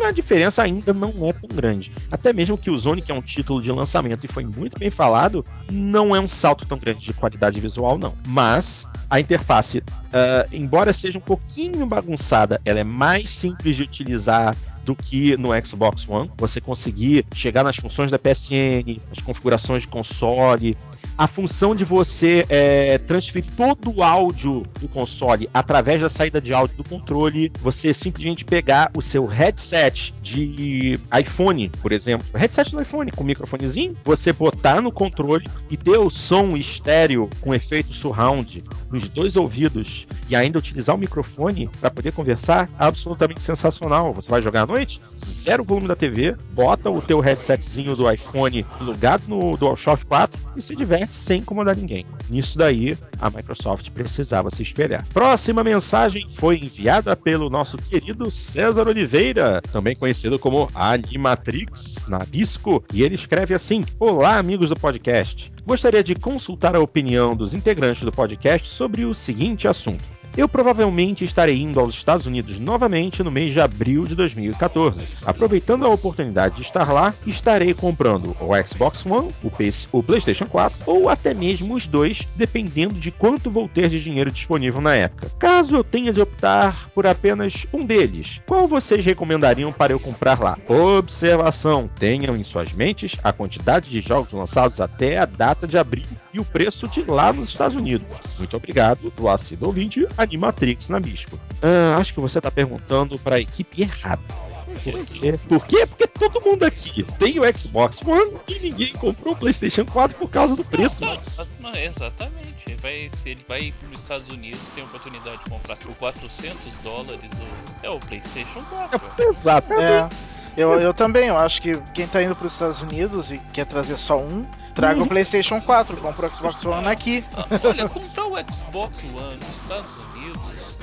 a diferença ainda não é tão grande. Até mesmo que o Zone, que é um título de lançamento e foi muito bem falado, não é um salto tão grande de qualidade visual, não. Mas a interface, uh, embora seja um pouquinho bagunçada, ela é mais simples de utilizar do que no Xbox One. Você conseguir chegar nas funções da PSN, as configurações de console, a função de você é, transferir todo o áudio do console através da saída de áudio do controle, você simplesmente pegar o seu headset de iPhone, por exemplo, headset no iPhone com microfonezinho, você botar no controle e ter o som estéreo com efeito surround nos dois ouvidos e ainda utilizar o microfone para poder conversar, absolutamente sensacional. Você vai jogar à noite, zero volume da TV, bota o teu headsetzinho do iPhone plugado no DualShock 4 e se diverte sem incomodar ninguém. Nisso daí, a Microsoft precisava se espelhar. Próxima mensagem foi enviada pelo nosso querido César Oliveira, também conhecido como Animatrix Nabisco, e ele escreve assim: Olá, amigos do podcast. Gostaria de consultar a opinião dos integrantes do podcast sobre o seguinte assunto. Eu provavelmente estarei indo aos Estados Unidos novamente no mês de abril de 2014. Aproveitando a oportunidade de estar lá, estarei comprando o Xbox One, o, PS, o PlayStation 4 ou até mesmo os dois, dependendo de quanto vou ter de dinheiro disponível na época. Caso eu tenha de optar por apenas um deles, qual vocês recomendariam para eu comprar lá? Observação: tenham em suas mentes a quantidade de jogos lançados até a data de abril e o preço de lá nos Estados Unidos. Muito obrigado, do assíduo ouvinte, Animatrix na Bispo. Ah, acho que você está perguntando para a equipe errada. Por quê? Por quê? Porque todo mundo aqui tem o Xbox One e ninguém comprou o PlayStation 4 por causa do preço. Não, não, exatamente. Vai, se ele vai para os Estados Unidos, tem a oportunidade de comprar por 400 dólares o, é o PlayStation 4. É, exato. É. Eu, eu também, eu acho que quem está indo para os Estados Unidos e quer trazer só um, Traga o. PlayStation 4, compra o Xbox One aqui. Ah, olha, comprar o Xbox One nos Estados Unidos,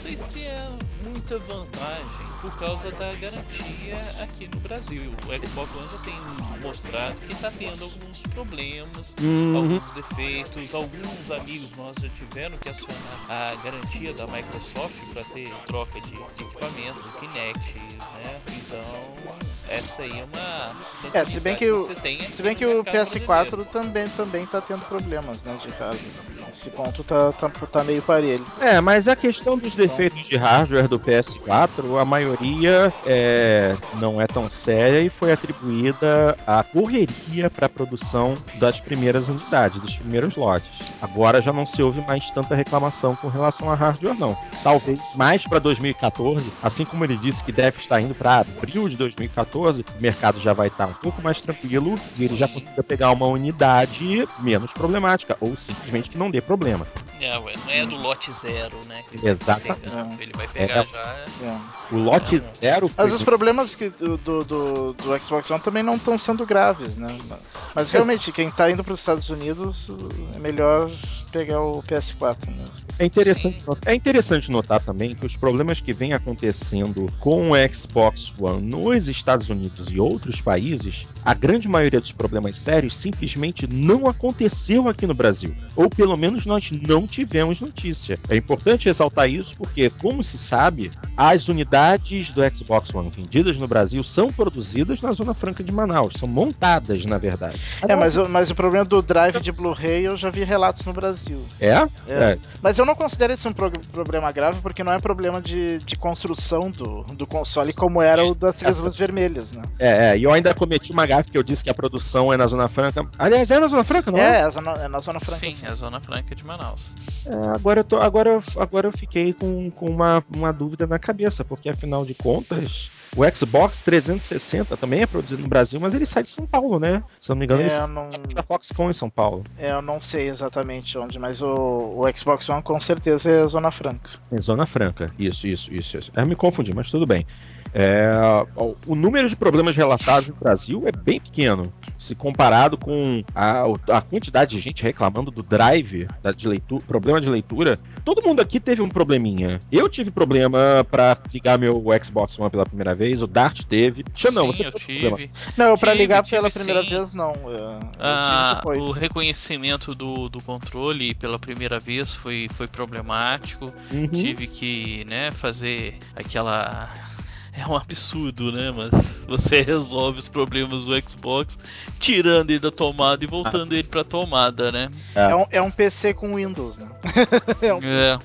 sei se é muita vantagem por causa da garantia aqui no Brasil. O Xbox One já tem mostrado que está tendo alguns problemas, uhum. alguns defeitos. Alguns amigos nossos já tiveram que acionar a garantia da Microsoft para ter troca de, de equipamento, do Kinect, né? Então essa aí é uma. É, se bem que, o, se bem que o PS4 brasileiro. também também está tendo problemas, né, de hardware. Esse ponto tá, tá, tá meio parelho. É, mas a questão dos defeitos de hardware do PS4, a maioria é, não é tão séria e foi atribuída à correria para a produção das primeiras unidades, dos primeiros lotes. Agora já não se ouve mais tanta reclamação com relação a hardware, não. Talvez mais para 2014, assim como ele disse que deve estar indo para abril de 2014, o mercado já vai estar um pouco mais tranquilo e ele já consiga pegar uma unidade menos problemática, ou simplesmente que não dê problema. É, não é do lote zero, né? Exatamente. Ele vai pegar é. já. É. O lote é. zero. Mas os problemas que, do, do, do, do Xbox One também não estão sendo graves, né? Mas realmente, quem está indo para os Estados Unidos é melhor pegar o PS4 mesmo. É interessante, é interessante notar também que os problemas que vêm acontecendo com o Xbox One nos Estados Unidos e outros países, a grande maioria dos problemas sérios simplesmente não aconteceu aqui no Brasil. Ou pelo menos nós não tivemos notícia. É importante ressaltar isso porque, como se sabe, as unidades do Xbox One vendidas no Brasil são produzidas na Zona Franca de Manaus, são montadas, na verdade. É, mas, mas o problema do drive de Blu-ray eu já vi relatos no Brasil. É? é? é? Mas eu não considero isso um pro problema grave, porque não é problema de, de construção do, do console como era o das três luzes vermelhas, né? É, é, e eu ainda cometi uma gafe que eu disse que a produção é na Zona Franca. Aliás, é na Zona Franca, não é? É, é, é na Zona Franca. Sim, sim. é a Zona Franca de Manaus. É, agora eu, tô, agora, agora eu fiquei com, com uma, uma dúvida na cabeça, porque afinal de contas o Xbox 360 também é produzido no Brasil, mas ele sai de São Paulo, né? Se não me engano, é, ele não... da Foxconn em São Paulo. É, eu não sei exatamente onde, mas o, o Xbox One com certeza é Zona Franca. É Zona Franca, isso, isso, isso. isso. Eu me confundi, mas tudo bem. É, o número de problemas relatados no Brasil é bem pequeno, se comparado com a, a quantidade de gente reclamando do drive, da, de leitura, problema de leitura. Todo mundo aqui teve um probleminha. Eu tive problema para ligar meu Xbox One pela primeira vez, o Dart teve. Deixa não, sim, eu tive. Problema. Não, para ligar tive, pela primeira sim. vez não. Eu, ah, o reconhecimento do, do controle pela primeira vez foi, foi problemático. Uhum. Tive que né, fazer aquela é um absurdo, né? Mas você *laughs* resolve os problemas do Xbox tirando ele da tomada e voltando ah. ele pra tomada, né? É. É, um, é um PC com Windows, né? *laughs* é. Um é.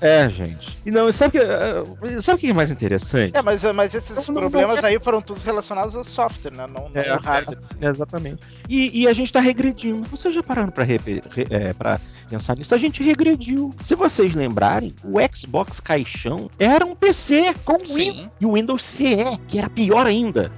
É, gente. E não, sabe que, eh, sabe o que é mais interessante? É, mas, mas esses não, problemas não, não, aí foram todos relacionados ao software, né? Não, é, ao hardware. É, exatamente. E, e, a gente tá regredindo. Vocês já pararam pra, re, re, é, pra pensar nisso? A gente regrediu. Se vocês lembrarem, o Xbox Caixão era um PC com Windows e o Windows CE, que era pior ainda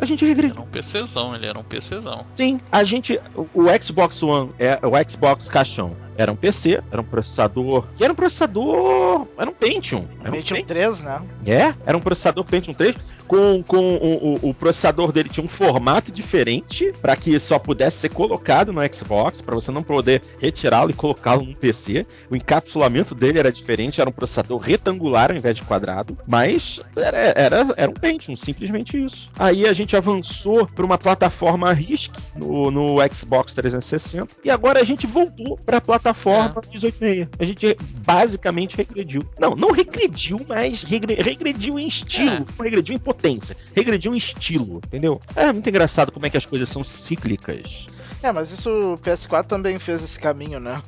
a gente regrediu. Era um PCzão, ele era um PCzão. Sim, a gente. O, Xbox One, é, o Xbox caixão, era um PC, era um processador. Que era um processador. Era um Pentium. Era Pentium um 3, né? É, era um processador Pentium 3 com, com o, o, o, processador dele tinha um formato diferente para que só pudesse ser colocado no Xbox, para você não poder retirá-lo e colocá-lo no PC. O encapsulamento dele era diferente, era um processador retangular ao invés de quadrado, mas era, era, era um Pentium, simplesmente isso. Aí a gente avançou para uma plataforma RISC no, no Xbox 360 e agora a gente voltou para a plataforma é. 186. A gente basicamente regrediu. Não, não regrediu, mas regre, regrediu em estilo, é. regrediu em potência regrediu um estilo, entendeu? É muito engraçado como é que as coisas são cíclicas. É, mas isso o PS4 também fez esse caminho, né?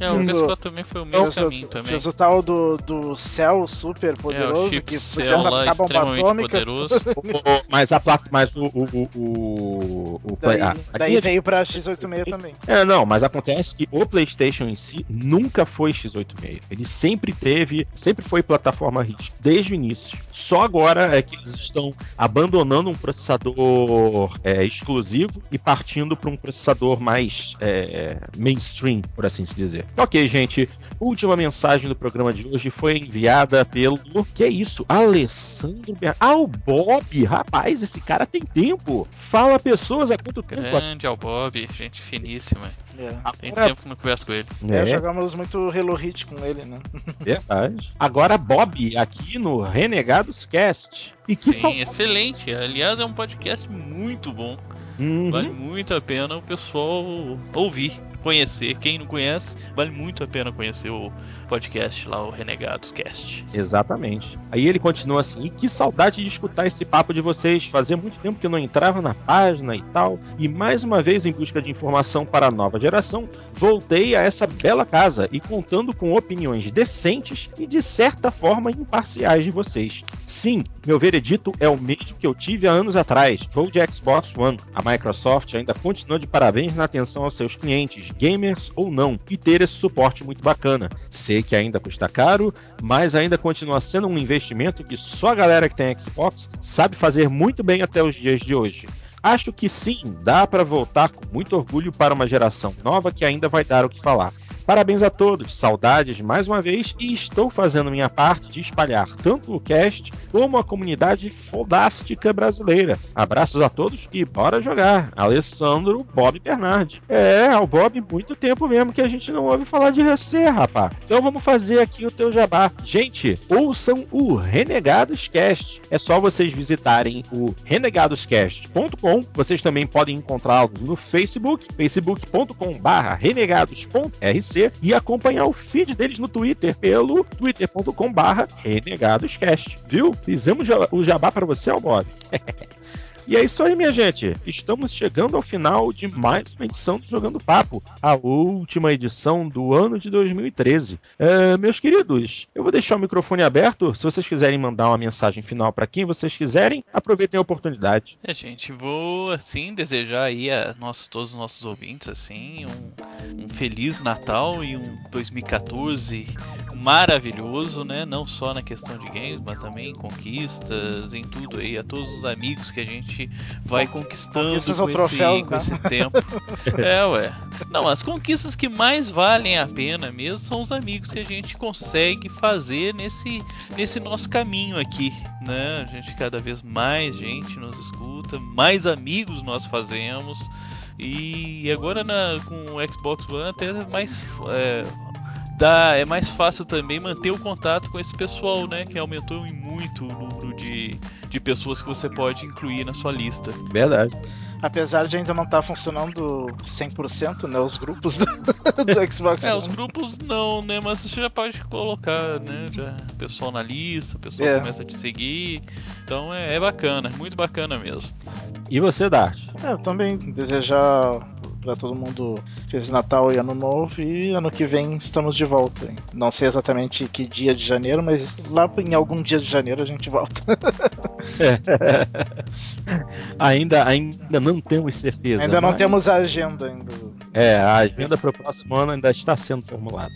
É, o PS4 também foi o mesmo caminho o, também. Fez o tal do, do céu super poderoso, é, o chip que céu lá extremamente poderoso. *laughs* mas a placa, mas o o, o, o daí, ah, daí veio pra X86 também. É, não, mas acontece que o PlayStation em si nunca foi X86. Ele sempre teve, sempre foi plataforma RISC desde o início. Só agora é que eles estão abandonando um processador é, exclusivo e partindo para um processador mais é, mainstream, por assim se dizer. Ok, gente. Última mensagem do programa de hoje foi enviada pelo. Que é isso? Alessandro. Ah, o Bob! Rapaz, esse cara tem tempo. Fala pessoas há quanto tempo? Grande ao Bob, gente finíssima. É. Tem Agora... tempo que não converso com ele. É, é, jogamos muito Halo Hit com ele, né? Verdade. Agora, Bob, aqui no Renegados Cast. E que Sim, sal... excelente. Aliás, é um podcast muito bom. Uhum. Vale muito a pena o pessoal ouvir conhecer. Quem não conhece, vale muito a pena conhecer o podcast lá, o Renegados Cast. Exatamente. Aí ele continua assim: e que saudade de escutar esse papo de vocês. Fazia muito tempo que eu não entrava na página e tal. E mais uma vez, em busca de informação para a nova geração, voltei a essa bela casa e contando com opiniões decentes e de certa forma imparciais de vocês. Sim, meu veredito é o mesmo que eu tive há anos atrás. Vou de Xbox One. A Microsoft ainda continua de parabéns na atenção aos seus clientes gamers ou não, e ter esse suporte muito bacana. Sei que ainda custa caro, mas ainda continua sendo um investimento que só a galera que tem Xbox sabe fazer muito bem até os dias de hoje. Acho que sim, dá para voltar com muito orgulho para uma geração nova que ainda vai dar o que falar. Parabéns a todos, saudades mais uma vez e estou fazendo minha parte de espalhar tanto o cast como a comunidade fodástica brasileira. Abraços a todos e bora jogar. Alessandro Bob Bernardi. É, o Bob, muito tempo mesmo que a gente não ouve falar de você, rapaz. Então vamos fazer aqui o teu jabá. Gente, ouçam o Renegados Cast. É só vocês visitarem o renegadoscast.com. Vocês também podem encontrá-lo no Facebook, facebook.com/renegados.rc e acompanhar o feed deles no Twitter pelo twitter.com/renegadoscast. Viu? Fizemos o jabá para você, Albob. *laughs* E é isso aí, minha gente. Estamos chegando ao final de mais uma edição do Jogando Papo, a última edição do ano de 2013. É, meus queridos, eu vou deixar o microfone aberto. Se vocês quiserem mandar uma mensagem final para quem vocês quiserem, aproveitem a oportunidade. É, gente, vou assim desejar aí a nós, todos os nossos ouvintes assim um, um feliz Natal e um 2014 maravilhoso, né? Não só na questão de games, mas também conquistas, em tudo aí, a todos os amigos que a gente vai conquistando com, troféus, esse, com esse tempo. *laughs* é, ué. Não, as conquistas que mais valem a pena mesmo são os amigos que a gente consegue fazer nesse, nesse nosso caminho aqui, né? A gente cada vez mais gente nos escuta, mais amigos nós fazemos. E agora na, com o Xbox One até mais é, dá, é mais fácil também manter o contato com esse pessoal, né? Que aumentou muito o número de, de pessoas que você pode incluir na sua lista. Verdade. Apesar de ainda não estar tá funcionando 100%, né? Os grupos do, *laughs* do Xbox É, One. os grupos não, né? Mas você já pode colocar, né? Já pessoal na lista, o pessoal é. começa a te seguir. Então é, é bacana, muito bacana mesmo. E você, Dart? É, eu também desejar para todo mundo feliz Natal e Ano Novo e ano que vem estamos de volta. Não sei exatamente que dia de janeiro, mas lá em algum dia de janeiro a gente volta. *laughs* é. ainda, ainda não temos certeza. Ainda não temos a agenda ainda. É, a agenda para o próximo ano ainda está sendo formulada.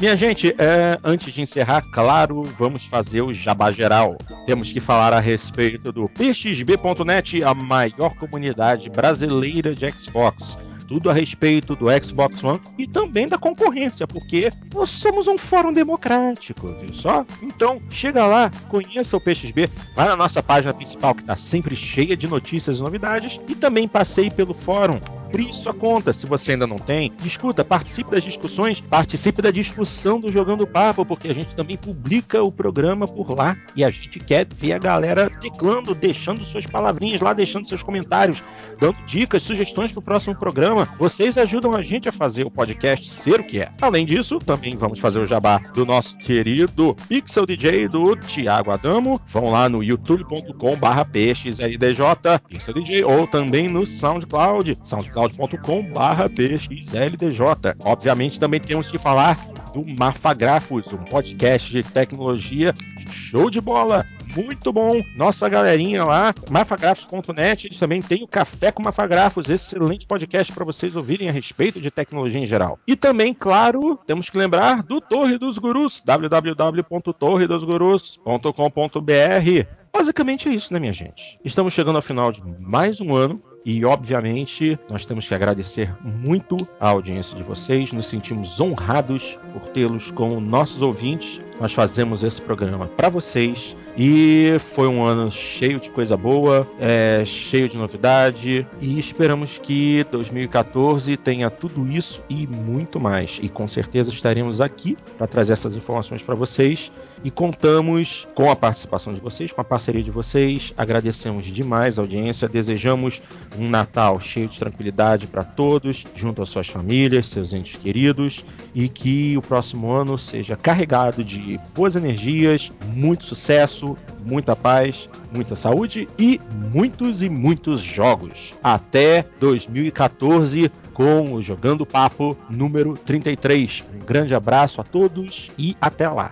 Minha gente, é, antes de encerrar, claro, vamos fazer o jabá geral. Temos que falar a respeito do pxb.net, a maior comunidade brasileira de Xbox tudo a respeito do Xbox One e também da concorrência, porque nós somos um fórum democrático, viu só? Então, chega lá, conheça o PXB, vai na nossa página principal que está sempre cheia de notícias e novidades e também passei pelo fórum abrir sua conta. Se você ainda não tem, discuta, participe das discussões, participe da discussão do Jogando Papo, porque a gente também publica o programa por lá e a gente quer ver a galera teclando, deixando suas palavrinhas lá, deixando seus comentários, dando dicas, sugestões para o próximo programa. Vocês ajudam a gente a fazer o podcast ser o que é. Além disso, também vamos fazer o jabá do nosso querido Pixel DJ do Thiago Adamo. Vão lá no youtube.com/pxldj Pixel DJ ou também no SoundCloud, SoundCloud soundcloud.com.br pxldj. Obviamente também temos que falar do Mafagrafos, um podcast de tecnologia show de bola muito bom. Nossa galerinha lá, mafagrafos.net, também têm o Café com Mafagrafos, excelente podcast para vocês ouvirem a respeito de tecnologia em geral. E também, claro, temos que lembrar do Torre dos Gurus, www.torredosgurus.com.br. Basicamente é isso, né, minha gente? Estamos chegando ao final de mais um ano e, obviamente, nós temos que agradecer muito a audiência de vocês. Nos sentimos honrados por tê-los como nossos ouvintes. Nós fazemos esse programa para vocês. E foi um ano cheio de coisa boa, é, cheio de novidade. E esperamos que 2014 tenha tudo isso e muito mais. E com certeza estaremos aqui para trazer essas informações para vocês. E contamos com a participação de vocês, com a parceria de vocês. Agradecemos demais a audiência, desejamos um Natal cheio de tranquilidade para todos, junto às suas famílias, seus entes queridos. E que o próximo ano seja carregado de boas energias, muito sucesso muita paz, muita saúde e muitos e muitos jogos. Até 2014 com o Jogando Papo número 33. Um grande abraço a todos e até lá.